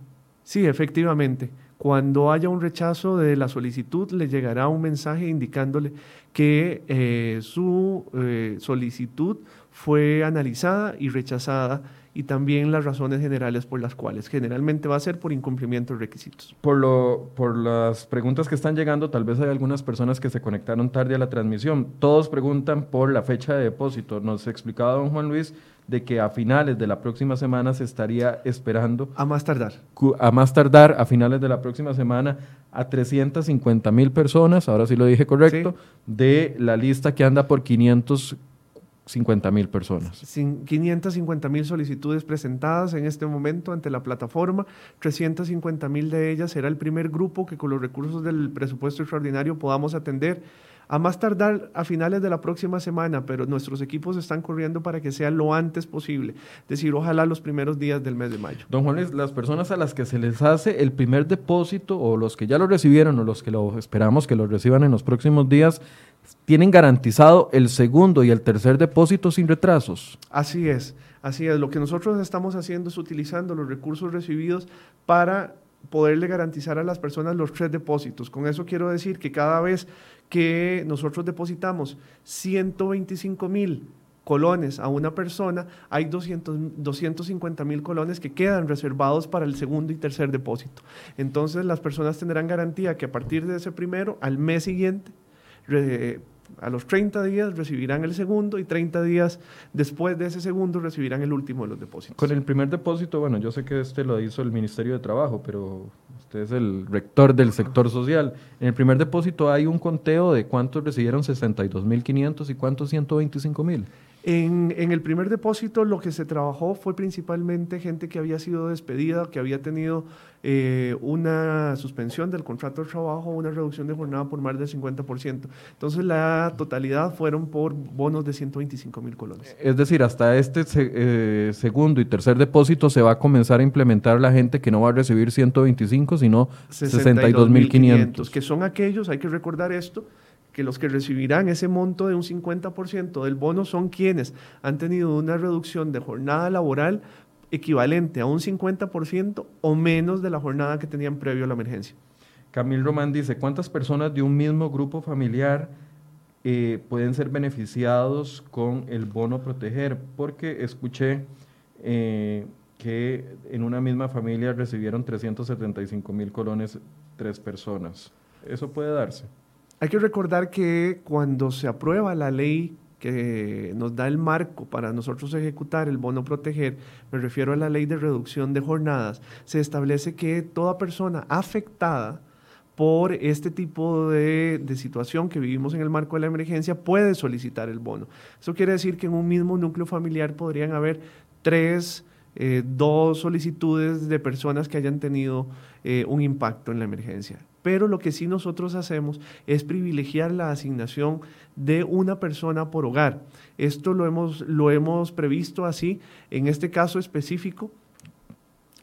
Speaker 2: Sí, efectivamente. Cuando haya un rechazo de la solicitud, le llegará un mensaje indicándole que eh, su eh, solicitud fue analizada y rechazada y también las razones generales por las cuales. Generalmente va a ser por incumplimiento de requisitos.
Speaker 1: Por, lo, por las preguntas que están llegando, tal vez hay algunas personas que se conectaron tarde a la transmisión. Todos preguntan por la fecha de depósito. Nos explicaba don Juan Luis de que a finales de la próxima semana se estaría esperando.
Speaker 2: A más tardar.
Speaker 1: A más tardar, a finales de la próxima semana, a 350 mil personas, ahora sí lo dije correcto, de la lista que anda por 500 50 mil personas.
Speaker 2: 550 mil solicitudes presentadas en este momento ante la plataforma. 350 mil de ellas será el primer grupo que con los recursos del presupuesto extraordinario podamos atender a más tardar a finales de la próxima semana, pero nuestros equipos están corriendo para que sea lo antes posible, es decir, ojalá los primeros días del mes de mayo.
Speaker 1: Don Juan, las personas a las que se les hace el primer depósito o los que ya lo recibieron o los que lo esperamos que lo reciban en los próximos días, tienen garantizado el segundo y el tercer depósito sin retrasos.
Speaker 2: Así es, así es. Lo que nosotros estamos haciendo es utilizando los recursos recibidos para poderle garantizar a las personas los tres depósitos. Con eso quiero decir que cada vez que nosotros depositamos 125 mil colones a una persona, hay 200, 250 mil colones que quedan reservados para el segundo y tercer depósito. Entonces las personas tendrán garantía que a partir de ese primero, al mes siguiente, a los 30 días recibirán el segundo y 30 días después de ese segundo recibirán el último de los depósitos.
Speaker 1: Con el primer depósito, bueno, yo sé que este lo hizo el Ministerio de Trabajo, pero usted es el rector del sector social. En el primer depósito hay un conteo de cuántos recibieron 62.500 y cuántos 125.000.
Speaker 2: En, en, el primer depósito lo que se trabajó fue principalmente gente que había sido despedida, que había tenido eh, una suspensión del contrato de trabajo, una reducción de jornada por más del 50%. Entonces la totalidad fueron por bonos de 125 mil colones.
Speaker 1: Es decir, hasta este eh, segundo y tercer depósito se va a comenzar a implementar la gente que no va a recibir 125, sino 62 mil 500.
Speaker 2: Que son aquellos, hay que recordar esto, que los que recibirán ese monto de un 50% del bono son quienes han tenido una reducción de jornada laboral equivalente a un 50% o menos de la jornada que tenían previo a la emergencia.
Speaker 1: Camil Román dice, ¿cuántas personas de un mismo grupo familiar eh, pueden ser beneficiados con el bono proteger? Porque escuché eh, que en una misma familia recibieron 375 mil colones tres personas. ¿Eso puede darse?
Speaker 2: Hay que recordar que cuando se aprueba la ley que nos da el marco para nosotros ejecutar el bono proteger, me refiero a la ley de reducción de jornadas, se establece que toda persona afectada por este tipo de, situación que vivimos en el marco de la emergencia puede solicitar el bono. Eso quiere decir que en un mismo núcleo familiar podrían haber tres, eh, dos solicitudes de personas que hayan tenido eh, un impacto en la emergencia. Pero lo que sí nosotros hacemos es privilegiar la asignación de una persona por hogar. Esto lo hemos, lo hemos previsto así. En este caso específico,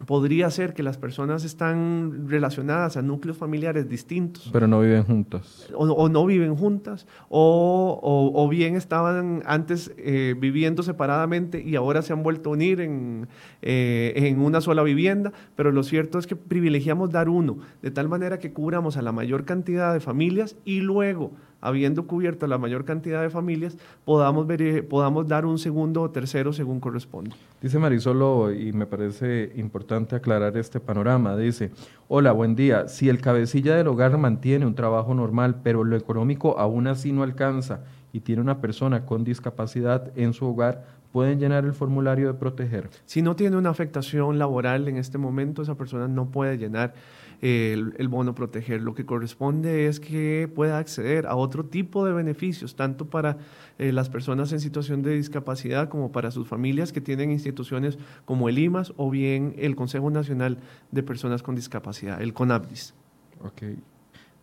Speaker 2: podría ser que las personas están relacionadas a núcleos familiares distintos.
Speaker 1: Pero no viven juntas.
Speaker 2: O, no viven juntas, o, bien estaban antes eh, viviendo separadamente y ahora se han vuelto a unir en, eh, en una sola vivienda, pero lo cierto es que privilegiamos dar uno, de tal manera que cubramos a la mayor cantidad de familias y luego habiendo cubierto la mayor cantidad de familias, podamos, ver, eh, podamos dar un segundo o tercero según corresponde.
Speaker 1: Dice Marisolo, y me parece importante aclarar este panorama, dice, hola, buen día, si el cabecilla del hogar mantiene un trabajo normal, pero lo económico aún así no alcanza y tiene una persona con discapacidad en su hogar, pueden llenar el formulario de proteger.
Speaker 2: Si no tiene una afectación laboral en este momento, esa persona no puede llenar el, bono proteger. Lo que corresponde es que pueda acceder a otro tipo de beneficios, tanto para eh, las personas en situación de discapacidad como para sus familias que tienen instituciones como el IMAS o bien el Consejo Nacional de Personas con Discapacidad, el CONAPDIS.
Speaker 1: Okay.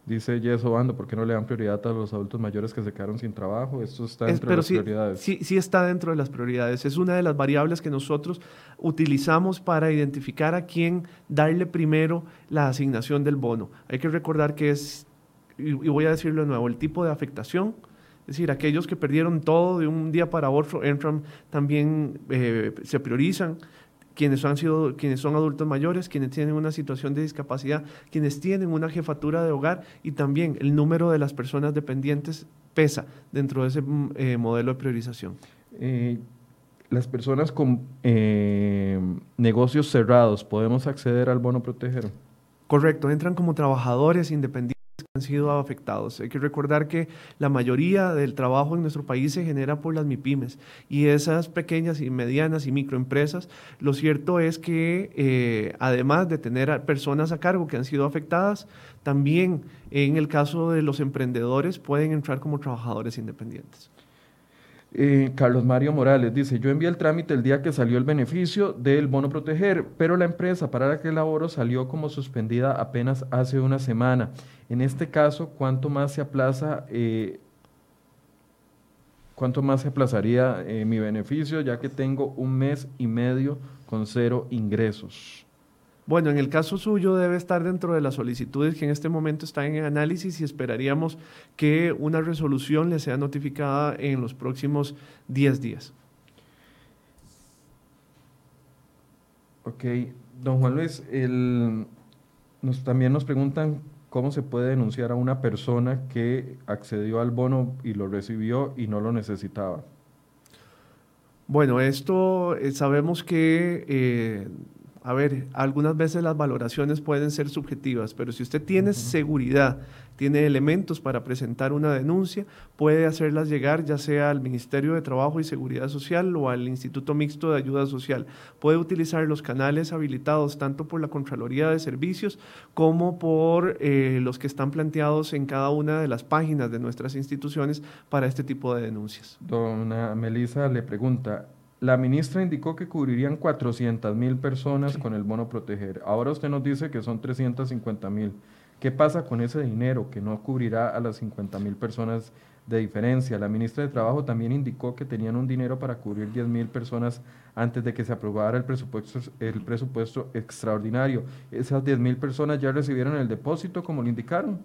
Speaker 1: Dice Yeso Bando, ¿por qué no le dan prioridad a los adultos mayores que se quedaron sin trabajo? Esto está dentro de las prioridades.
Speaker 2: Sí, sí está dentro de las prioridades. Es una de las variables que nosotros utilizamos para identificar a quién darle primero la asignación del bono. Hay que recordar que es, y voy a decirlo de nuevo, el tipo de afectación, es decir, aquellos que perdieron todo de un día para otro, entran, también eh, se priorizan quienes, han sido, quienes son adultos mayores, quienes tienen una situación de discapacidad, quienes tienen una jefatura de hogar y también el número de las personas dependientes pesa dentro de ese mm, eh, modelo de priorización.
Speaker 1: Eh, las personas con eh, negocios cerrados, ¿podemos acceder al bono proteger?
Speaker 2: Correcto, entran como trabajadores independientes han sido afectados. Hay que recordar que la mayoría del trabajo en nuestro país se genera por las MIPIMES y esas pequeñas y medianas y microempresas, lo cierto es que eh, además de tener personas a cargo que han sido afectadas, también en el caso de los emprendedores pueden entrar como trabajadores independientes.
Speaker 1: Eh, Carlos Mario Morales dice, yo envié el trámite el día que salió el beneficio del bono proteger, pero la empresa para la que laboro salió como suspendida apenas hace una semana. En este caso, ¿cuánto más se aplaza? Eh, ¿Cuánto más se aplazaría eh, mi beneficio ya que tengo un mes y medio con cero ingresos?
Speaker 2: Bueno, en el caso suyo debe estar dentro de las solicitudes que en este momento están en análisis y esperaríamos que una resolución le sea notificada en los próximos 10 días.
Speaker 1: Ok, don Juan Luis, nos, también nos preguntan cómo se puede denunciar a una persona que accedió al bono y lo recibió y no lo necesitaba.
Speaker 2: Bueno, esto eh, sabemos que eh, a ver, algunas veces las valoraciones pueden ser subjetivas, pero si usted tiene seguridad, tiene elementos para presentar una denuncia, puede hacerlas llegar ya sea al Ministerio de Trabajo y Seguridad Social o al Instituto Mixto de Ayuda Social. Puede utilizar los canales habilitados tanto por la Contraloría de Servicios como por eh, los que están planteados en cada una de las páginas de nuestras instituciones para este tipo de denuncias.
Speaker 1: Dona Melisa le pregunta, la ministra indicó que cubrirían 400 mil personas con el bono proteger. Ahora usted nos dice que son 350 mil. ¿Qué pasa con ese dinero que no cubrirá a las 50 mil personas de diferencia? La ministra de Trabajo también indicó que tenían un dinero para cubrir 10 mil personas antes de que se aprobara el presupuesto, el presupuesto extraordinario. ¿Esas 10 mil personas ya recibieron el depósito como le indicaron?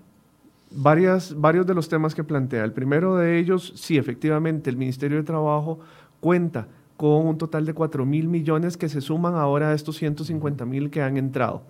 Speaker 2: Varias, varios de los temas que plantea. El primero de ellos, sí, efectivamente, el Ministerio de Trabajo cuenta con un total de 4 mil millones que se suman ahora a estos 150 mil que han entrado.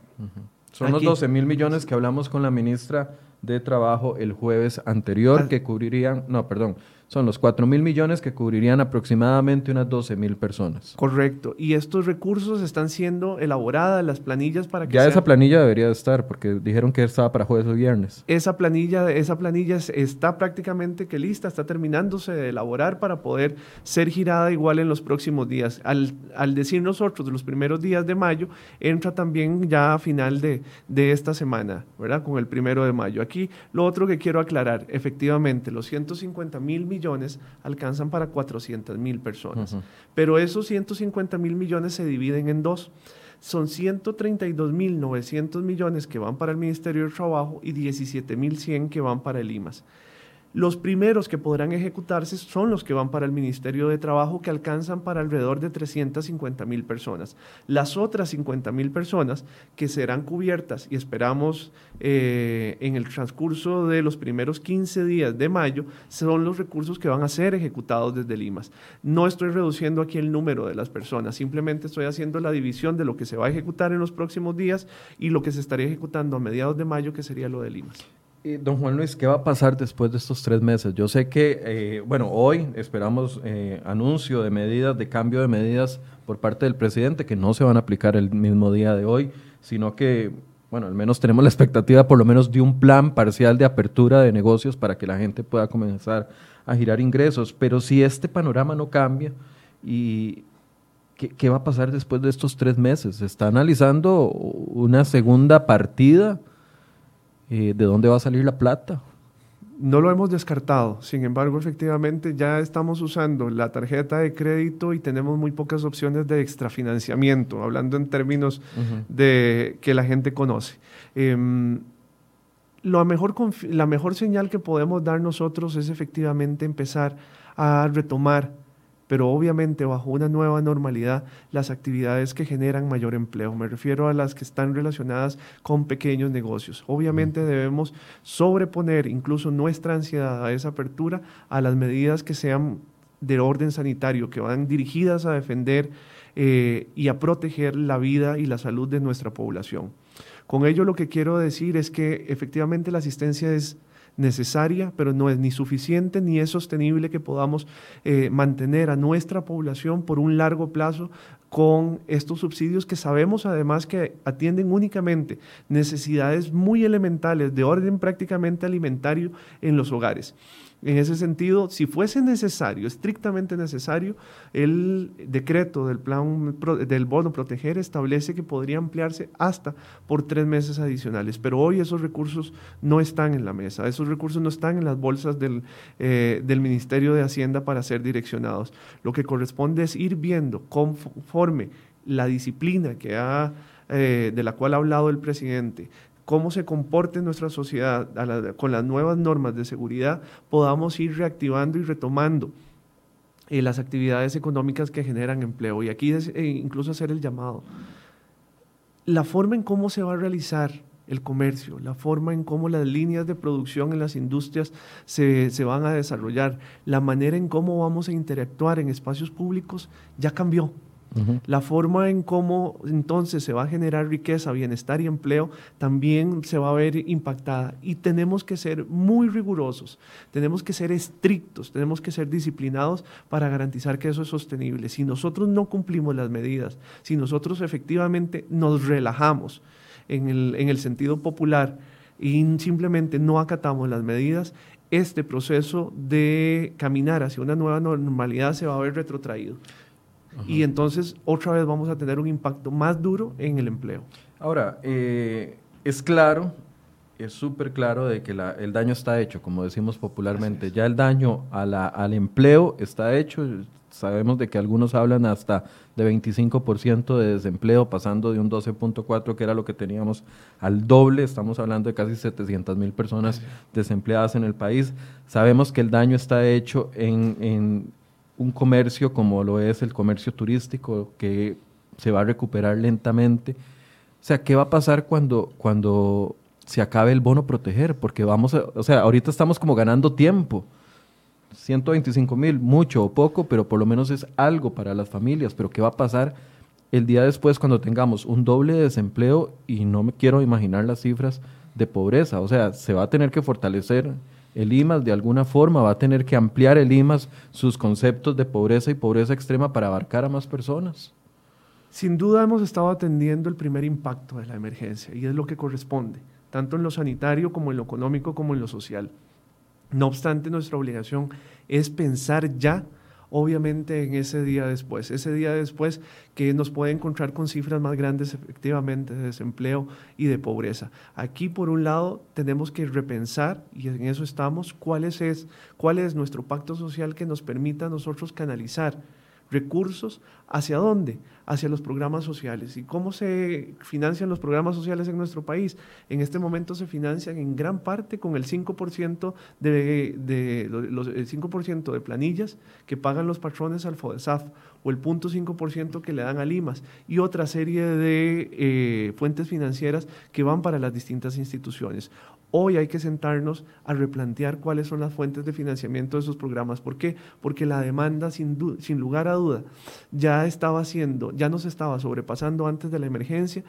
Speaker 1: Son los 12 mil millones que hablamos con la ministra de Trabajo el jueves anterior, que cubrirían, no, perdón, son los 4 mil millones que cubrirían aproximadamente unas 12 mil personas.
Speaker 2: Correcto. Y estos recursos están siendo elaboradas, las planillas para que...
Speaker 1: Ya esa planilla debería estar, porque dijeron que estaba para jueves o viernes.
Speaker 2: Esa planilla, esa planilla está prácticamente que lista, está terminándose de elaborar para poder ser girada igual en los próximos días. Al, al decir nosotros los primeros días de mayo, entra también ya a final de, de esta semana, ¿verdad? Con el primero de mayo. Aquí lo otro que quiero aclarar, efectivamente, los 150 mil millones alcanzan para 400 mil personas. Pero esos 150 mil millones se dividen en dos. Son 132 mil 900 millones que van para el Ministerio del Trabajo y 17 mil 100 que van para el IMAS. Los primeros que podrán ejecutarse son los que van para el Ministerio de Trabajo, que alcanzan para alrededor de 350 mil personas. Las otras 50 mil personas que serán cubiertas y esperamos eh, en el transcurso de los primeros 15 días de mayo son los recursos que van a ser ejecutados desde Limas. No estoy reduciendo aquí el número de las personas, simplemente estoy haciendo la división de lo que se va a ejecutar en los próximos días y lo que se estaría ejecutando a mediados de mayo, que sería lo de Limas
Speaker 1: don Juan Luis, ¿qué va a pasar después de estos tres meses? Yo sé que, eh, bueno, hoy esperamos eh, anuncio de medidas, de cambio de medidas por parte del presidente, que no se van a aplicar el mismo día de hoy, sino que bueno, al menos tenemos la expectativa por lo menos de un plan parcial de apertura de negocios para que la gente pueda comenzar a girar ingresos. Pero si este panorama no cambia, ¿y qué, va a pasar después de estos tres meses? ¿Se está analizando una segunda partida? Eh, ¿De dónde va a salir la plata?
Speaker 2: No lo hemos descartado, sin embargo, efectivamente ya estamos usando la tarjeta de crédito y tenemos muy pocas opciones de extrafinanciamiento, hablando en términos de que la gente conoce. Lo mejor, la mejor señal que podemos dar nosotros es efectivamente empezar a retomar pero obviamente bajo una nueva normalidad las actividades que generan mayor empleo. Me refiero a las que están relacionadas con pequeños negocios. Obviamente debemos sobreponer incluso nuestra ansiedad a esa apertura a las medidas que sean de orden sanitario, que van dirigidas a defender eh, y a proteger la vida y la salud de nuestra población. Con ello lo que quiero decir es que efectivamente la asistencia es necesaria, pero no es ni suficiente ni es sostenible que podamos eh, mantener a nuestra población por un largo plazo con estos subsidios que sabemos además que atienden únicamente necesidades muy elementales de orden prácticamente alimentario en los hogares. En ese sentido, si fuese necesario, estrictamente necesario, el decreto del plan del bono proteger establece que podría ampliarse hasta por tres meses adicionales. Pero hoy esos recursos no están en la mesa, esos recursos no están en las bolsas del, eh, del Ministerio de Hacienda para ser direccionados. Lo que corresponde es ir viendo conforme la disciplina que ha, eh, de la cual ha hablado el presidente, cómo se comporte nuestra sociedad con las nuevas normas de seguridad, podamos ir reactivando y retomando eh, las actividades económicas que generan empleo. Y aquí eh, incluso hacer el llamado. La forma en cómo se va a realizar el comercio, la forma en cómo las líneas de producción en las industrias se, se, van a desarrollar, la manera en cómo vamos a interactuar en espacios públicos ya cambió. La forma en cómo entonces se va a generar riqueza, bienestar y empleo también se va a ver impactada. Y tenemos que ser muy rigurosos, tenemos que ser estrictos, tenemos que ser disciplinados para garantizar que eso es sostenible. Si nosotros no cumplimos las medidas, si nosotros efectivamente nos relajamos en el, en el sentido popular y simplemente no acatamos las medidas, este proceso de caminar hacia una nueva normalidad se va a ver retrotraído y entonces otra vez vamos a tener un impacto más duro en el empleo.
Speaker 1: Ahora, eh, es claro, es súper claro de que el daño está hecho, como decimos popularmente. Ya el daño al empleo está hecho. Sabemos de que algunos hablan hasta de 25% de desempleo, pasando de un 12.4 que era lo que teníamos al doble. Estamos hablando de casi 700 mil personas desempleadas en el país. Sabemos que el daño está hecho en un comercio como lo es el comercio turístico, que se va a recuperar lentamente. O sea, ¿qué va a pasar cuando, cuando se acabe el bono proteger? Porque vamos a, o sea, ahorita estamos como ganando tiempo. 125 mil, mucho o poco, pero por lo menos es algo para las familias. Pero ¿qué va a pasar el día después cuando tengamos un doble de desempleo y no me quiero imaginar las cifras de pobreza? O sea, se va a tener que fortalecer el IMAS de alguna forma va a tener que ampliar el IMAS sus conceptos de pobreza y pobreza extrema para abarcar a más personas.
Speaker 2: Sin duda hemos estado atendiendo el primer impacto de la emergencia y es lo que corresponde, tanto en lo sanitario como en lo económico como en lo social. No obstante, nuestra obligación es pensar ya obviamente en ese día después, ese día después que nos puede encontrar con cifras más grandes efectivamente de desempleo y de pobreza. Aquí, por un lado, tenemos que repensar, y en eso estamos, cuál es, cuál es nuestro pacto social que nos permita a nosotros canalizar recursos hacia dónde? Hacia los programas sociales. ¿Y cómo se financian los programas sociales en nuestro país? En este momento se financian en gran parte con el 5% de, los, el 5 de planillas que pagan los patrones al FODESAF o el 0.5% que le dan a Limas y otra serie de eh, fuentes financieras que van para las distintas instituciones. Hoy hay que sentarnos a replantear cuáles son las fuentes de financiamiento de esos programas. ¿Por qué? Porque la demanda, sin, sin lugar a duda, ya estaba haciendo, ya nos estaba sobrepasando antes de la emergencia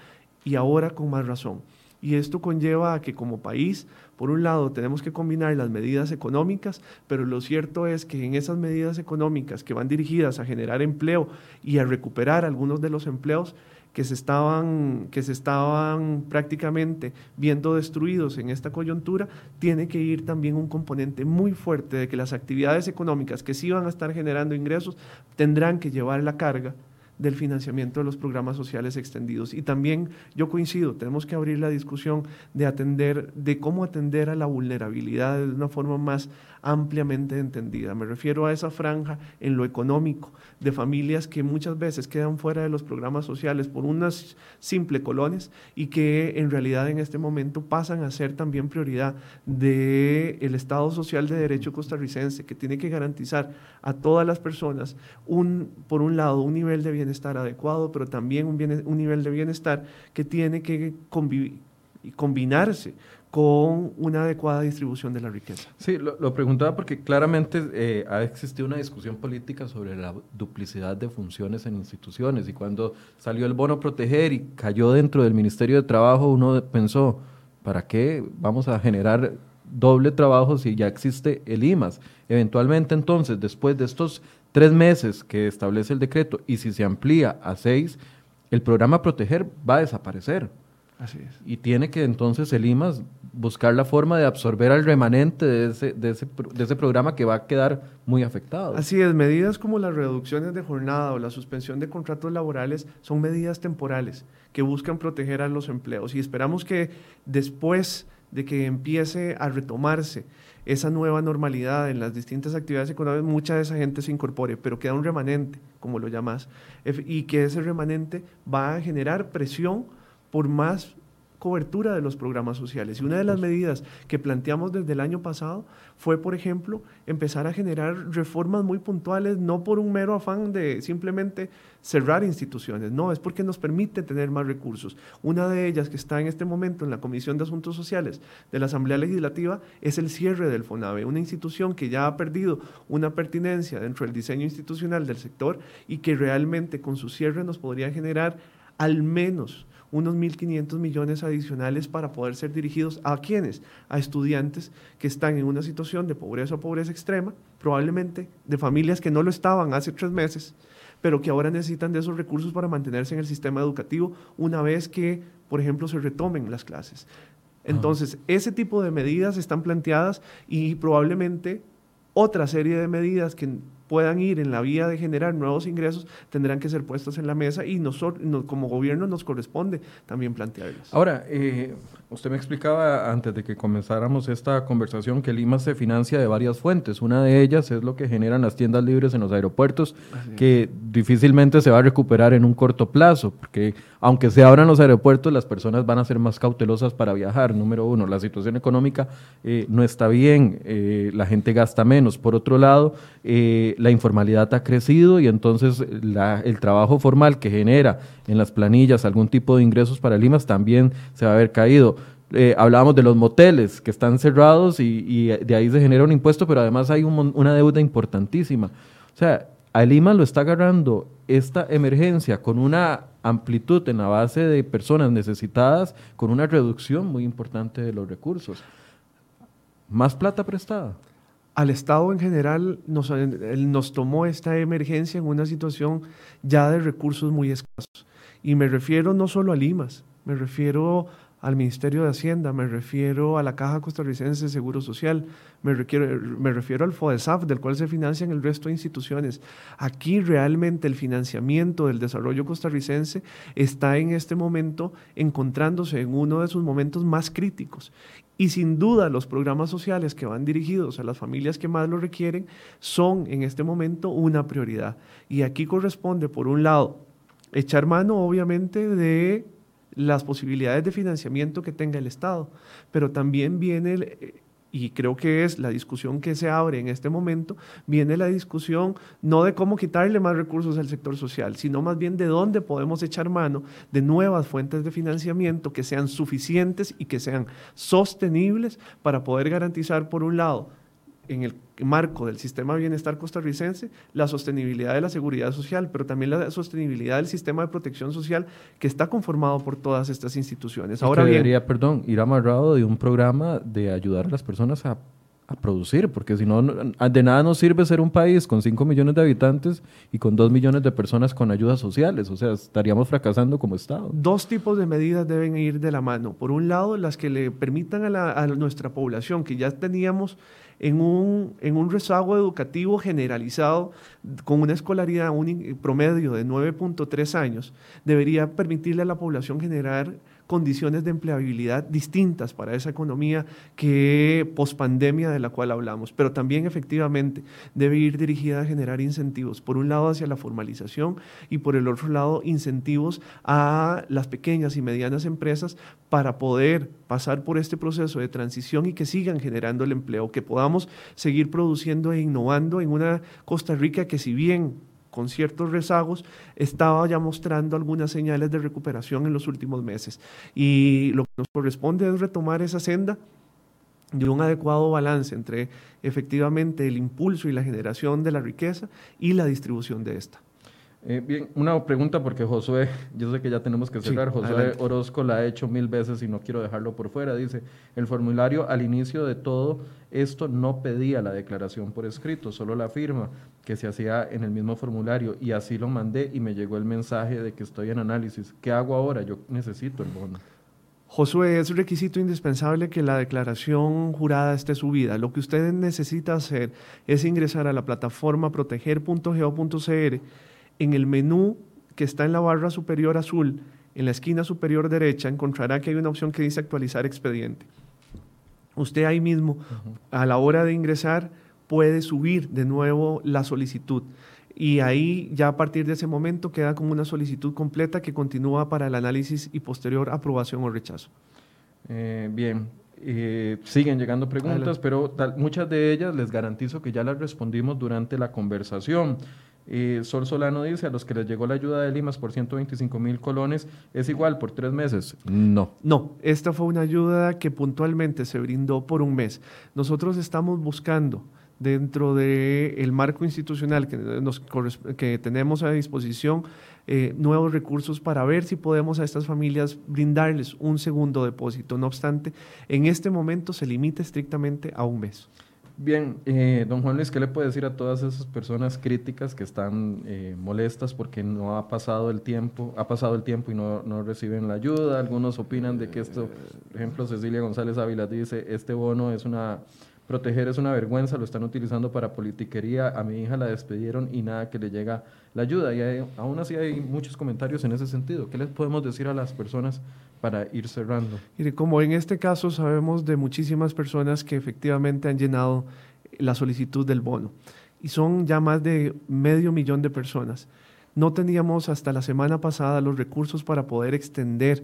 Speaker 2: y ahora con más razón. Y esto conlleva a que como país, por un lado, tenemos que combinar las medidas económicas, pero lo cierto es que en esas medidas económicas que van dirigidas a generar empleo y a recuperar algunos de los empleos, que se estaban, que se estaban prácticamente viendo destruidos en esta coyuntura, tiene que ir también un componente muy fuerte de que las actividades económicas que sí van a estar generando ingresos tendrán que llevar la carga del financiamiento de los programas sociales extendidos. Y también yo coincido, tenemos que abrir la discusión de atender, de cómo atender a la vulnerabilidad de una forma más ampliamente entendida. Me refiero a esa franja en lo económico de familias que muchas veces quedan fuera de los programas sociales por unas simple colones y que en realidad en este momento pasan a ser también prioridad del el Estado Social de Derecho costarricense, que tiene que garantizar a todas las personas, un, por un lado, un nivel de bienestar adecuado, pero también un, un nivel de bienestar que tiene que convivir y combinarse con una adecuada distribución de la riqueza.
Speaker 1: Sí, lo, preguntaba porque claramente eh, ha existido una discusión política sobre la duplicidad de funciones en instituciones y cuando salió el bono proteger y cayó dentro del Ministerio de Trabajo, uno pensó, ¿para qué vamos a generar doble trabajo si ya existe el IMAS? Eventualmente entonces, después de estos tres meses que establece el decreto y si se amplía a seis, el programa Proteger va a desaparecer.
Speaker 2: Así es.
Speaker 1: Y tiene que entonces el IMAS buscar la forma de absorber al remanente de ese, de ese, programa que va a quedar muy afectado.
Speaker 2: Así es, medidas como las reducciones de jornada o la suspensión de contratos laborales son medidas temporales que buscan proteger a los empleos y esperamos que después de que empiece a retomarse esa nueva normalidad en las distintas actividades económicas, mucha de esa gente se incorpore, pero queda un remanente, como lo llamas, y que ese remanente va a generar presión por más cobertura de los programas sociales. Y una de las medidas que planteamos desde el año pasado fue, por ejemplo, empezar a generar reformas muy puntuales, no por un mero afán de simplemente cerrar instituciones, no, es porque nos permite tener más recursos. Una de ellas que está en este momento en la Comisión de Asuntos Sociales de la Asamblea Legislativa es el cierre del FONAVE, una institución que ya ha perdido una pertinencia dentro del diseño institucional del sector y que realmente con su cierre nos podría generar al menos unos 1.500 millones adicionales para poder ser dirigidos a quienes, a estudiantes que están en una situación de pobreza o pobreza extrema, probablemente de familias que no lo estaban hace tres meses, pero que ahora necesitan de esos recursos para mantenerse en el sistema educativo una vez que, por ejemplo, se retomen las clases. Entonces, ese tipo de medidas están planteadas y probablemente otra serie de medidas que puedan ir en la vía de generar nuevos ingresos tendrán que ser puestas en la mesa y nosotros como gobierno nos corresponde también plantearlas.
Speaker 1: Ahora, eh, usted me explicaba antes de que comenzáramos esta conversación que Lima se financia de varias fuentes. Una de ellas es lo que generan las tiendas libres en los aeropuertos, que difícilmente se va a recuperar en un corto plazo, porque aunque se abran los aeropuertos, las personas van a ser más cautelosas para viajar. Número uno, la situación económica eh, no está bien, eh, la gente gasta menos. Por otro lado, la informalidad ha crecido y entonces el trabajo formal que genera en las planillas algún tipo de ingresos para Limas también se va a haber caído. Eh, hablábamos de los moteles que están cerrados y, de ahí se genera un impuesto, pero además hay una deuda importantísima. O sea, a Lima lo está agarrando esta emergencia con una amplitud en la base de personas necesitadas, con una reducción muy importante de los recursos. Más plata prestada
Speaker 2: al Estado en general nos, nos tomó esta emergencia en una situación ya de recursos muy escasos. Y me refiero no solo a Limas, me refiero al Ministerio de Hacienda, me refiero a la Caja Costarricense de Seguro Social, me, me refiero al FODESAF, del cual se financian el resto de instituciones. Aquí realmente el financiamiento del desarrollo costarricense está en este momento encontrándose en uno de sus momentos más críticos. Y sin duda los programas sociales que van dirigidos a las familias que más lo requieren son en este momento una prioridad. Y aquí corresponde, por un lado, echar mano obviamente de las posibilidades de financiamiento que tenga el Estado, pero también viene y creo que es la discusión que se abre en este momento, viene la discusión no de cómo quitarle más recursos al sector social, sino más bien de dónde podemos echar mano de nuevas fuentes de financiamiento que sean suficientes y que sean sostenibles para poder garantizar, por un lado, en el marco del sistema de bienestar costarricense la sostenibilidad de la seguridad social, pero también la sostenibilidad del sistema de protección social que está conformado por todas estas instituciones.
Speaker 1: Ahora bien, debería, perdón, ir amarrado de un programa de ayudar a las personas a a producir, porque si no, de nada nos sirve ser un país con 5 millones de habitantes y con 2 millones de personas con ayudas sociales, o sea, estaríamos fracasando como Estado.
Speaker 2: Dos tipos de medidas deben ir de la mano. Por un lado, las que le permitan a, nuestra población, que ya teníamos en un, en un rezago educativo generalizado con una escolaridad un promedio de 9.3 años, debería permitirle a la población generar condiciones de empleabilidad distintas para esa economía que pospandemia de la cual hablamos, pero también efectivamente debe ir dirigida a generar incentivos, por un lado hacia la formalización y por el otro lado incentivos a las pequeñas y medianas empresas para poder pasar por este proceso de transición y que sigan generando el empleo, que podamos seguir produciendo e innovando en una Costa Rica que si bien con ciertos rezagos, estaba ya mostrando algunas señales de recuperación en los últimos meses. Y lo que nos corresponde es retomar esa senda de un adecuado balance entre efectivamente el impulso y la generación de la riqueza y la distribución de esta.
Speaker 1: Eh, bien, una pregunta porque Josué, yo sé que ya tenemos que cerrar, Josué Orozco la ha hecho mil veces y no quiero dejarlo por fuera, dice, el formulario al inicio de todo esto no pedía la declaración por escrito, solo la firma que se hacía en el mismo formulario y así lo mandé y me llegó el mensaje de que estoy en análisis. ¿Qué hago ahora? Yo necesito el bono.
Speaker 2: Josué, es requisito indispensable que la declaración jurada esté subida. Lo que usted necesita hacer es ingresar a la plataforma proteger.go.cr en el menú que está en la barra superior azul, en la esquina superior derecha, encontrará que hay una opción que dice actualizar expediente. Usted ahí mismo, a la hora de ingresar, puede subir de nuevo la solicitud. Y ahí ya a partir de ese momento queda como una solicitud completa que continúa para el análisis y posterior aprobación o rechazo.
Speaker 1: Eh, bien, eh, siguen llegando preguntas, pero muchas de ellas les garantizo que ya las respondimos durante la conversación. Sol Solano dice, a los que les llegó la ayuda de Limas por 125 mil colones, ¿es igual por tres meses?
Speaker 2: No. No, esta fue una ayuda que puntualmente se brindó por un mes. Nosotros estamos buscando dentro del marco institucional que, nos, que tenemos a disposición eh, nuevos recursos para ver si podemos a estas familias brindarles un segundo depósito. No obstante, en este momento se limita estrictamente a un mes.
Speaker 1: Bien, eh, don Juan Luis, ¿qué le puede decir a todas esas personas críticas que están eh, molestas porque no ha pasado el tiempo, ha pasado el tiempo y no, no, reciben la ayuda? Algunos opinan de que esto, por ejemplo, Cecilia González Ávila dice, este bono es una Proteger es una vergüenza, lo están utilizando para politiquería. A mi hija la despidieron y nada que le llega la ayuda. Y aún así hay muchos comentarios en ese sentido. ¿Qué les podemos decir a las personas para ir cerrando?
Speaker 2: Mire, como en este caso sabemos de muchísimas personas que efectivamente han llenado la solicitud del bono y son ya más de medio millón de personas. No teníamos hasta la semana pasada los recursos para poder extender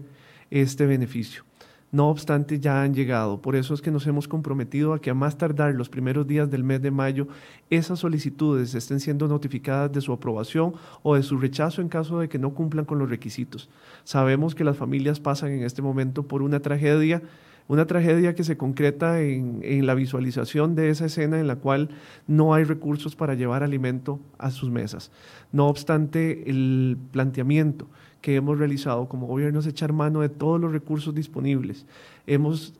Speaker 2: este beneficio. No obstante, ya han llegado. Por eso es que nos hemos comprometido a que a más tardar los primeros días del mes de mayo, esas solicitudes estén siendo notificadas de su aprobación o de su rechazo en caso de que no cumplan con los requisitos. Sabemos que las familias pasan en este momento por una tragedia, una tragedia que se concreta en, la visualización de esa escena en la cual no hay recursos para llevar alimento a sus mesas. No obstante, el planteamiento que hemos realizado como gobierno es echar mano de todos los recursos disponibles. Hemos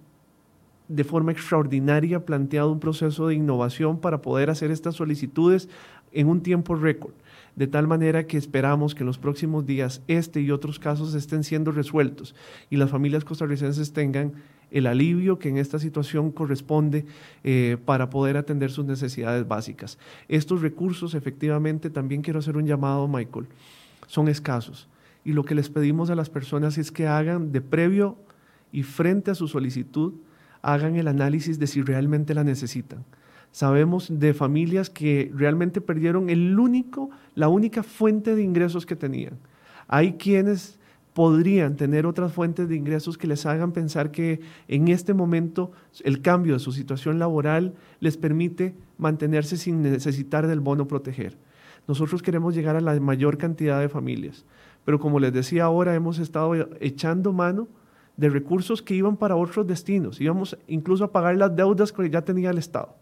Speaker 2: de forma extraordinaria planteado un proceso de innovación para poder hacer estas solicitudes en un tiempo récord, de tal manera que esperamos que en los próximos días este y otros casos estén siendo resueltos y las familias costarricenses tengan el alivio que en esta situación corresponde eh, para poder atender sus necesidades básicas. Estos recursos, efectivamente, también quiero hacer un llamado, Michael, son escasos y lo que les pedimos a las personas es que hagan de previo y frente a su solicitud, hagan el análisis de si realmente la necesitan. Sabemos de familias que realmente perdieron el único, la única fuente de ingresos que tenían. Hay quienes podrían tener otras fuentes de ingresos que les hagan pensar que en este momento el cambio de su situación laboral les permite mantenerse sin necesitar del bono proteger. Nosotros queremos llegar a la mayor cantidad de familias. Pero como les decía ahora, hemos estado echando mano de recursos que iban para otros destinos. Íbamos incluso a pagar las deudas que ya tenía el Estado.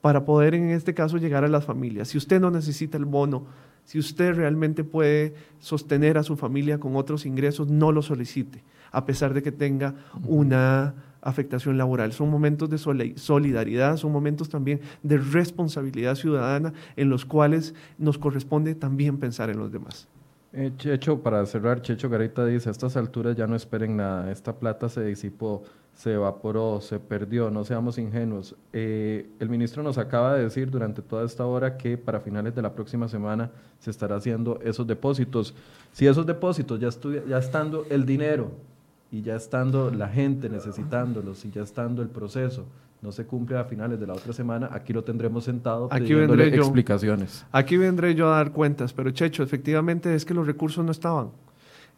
Speaker 2: para poder en este caso llegar a las familias. Si usted no necesita el bono, si usted realmente puede sostener a su familia con otros ingresos, no lo solicite, a pesar de que tenga una afectación laboral. Son momentos de solidaridad, son momentos también de responsabilidad ciudadana en los cuales nos corresponde también pensar en los demás.
Speaker 1: Eh, Checho, para cerrar, Checho Garita dice, a estas alturas ya no esperen nada, esta plata se disipó, se evaporó, se perdió, no seamos ingenuos. Eh, el ministro nos acaba de decir durante toda esta hora que para finales de la próxima semana se estará haciendo esos depósitos. Si esos depósitos ya, ya estando el dinero y ya estando la gente necesitándolos y ya estando el proceso no se cumple a finales de la otra semana, aquí lo tendremos sentado
Speaker 2: aquí vendré
Speaker 1: yo, explicaciones.
Speaker 2: Aquí vendré yo a dar cuentas, pero Checho, efectivamente es que los recursos no estaban.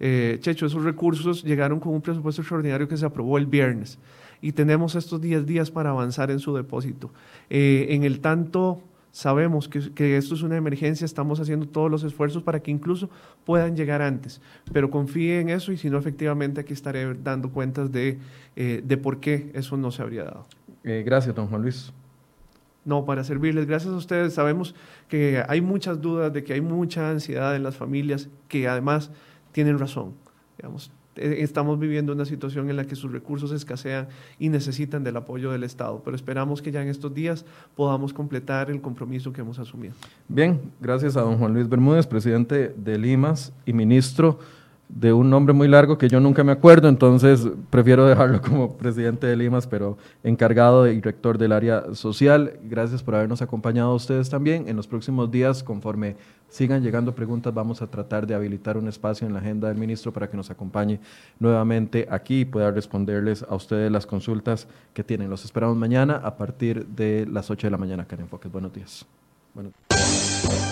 Speaker 2: Eh, Checho, esos recursos llegaron con un presupuesto extraordinario que se aprobó el viernes y tenemos estos 10 días para avanzar en su depósito. Eh, en el tanto Sabemos que, esto es una emergencia, estamos haciendo todos los esfuerzos para que incluso puedan llegar antes, pero confíe en eso y si no, efectivamente aquí estaré dando cuentas de, eh, de por qué eso no se habría dado.
Speaker 1: Gracias, don Juan Luis.
Speaker 2: No, para servirles. Gracias a ustedes. Sabemos que hay muchas dudas, de que hay mucha ansiedad en las familias, que además tienen razón. Eh, estamos viviendo una situación en la que sus recursos escasean y necesitan del apoyo del Estado, pero esperamos que ya en estos días podamos completar el compromiso que hemos asumido.
Speaker 1: Bien, gracias a don Juan Luis Bermúdez, presidente de Limas y ministro de un nombre muy largo que yo nunca me acuerdo, entonces prefiero dejarlo como presidente de Limas, pero encargado y rector del área social. Gracias por habernos acompañado a ustedes también. En los próximos días, conforme sigan llegando preguntas, vamos a tratar de habilitar un espacio en la agenda del ministro para que nos acompañe nuevamente aquí y pueda responderles a ustedes las consultas que tienen. Los esperamos mañana a partir de las 8 de la mañana acá en Enfoques. Buenos días. Buenos días.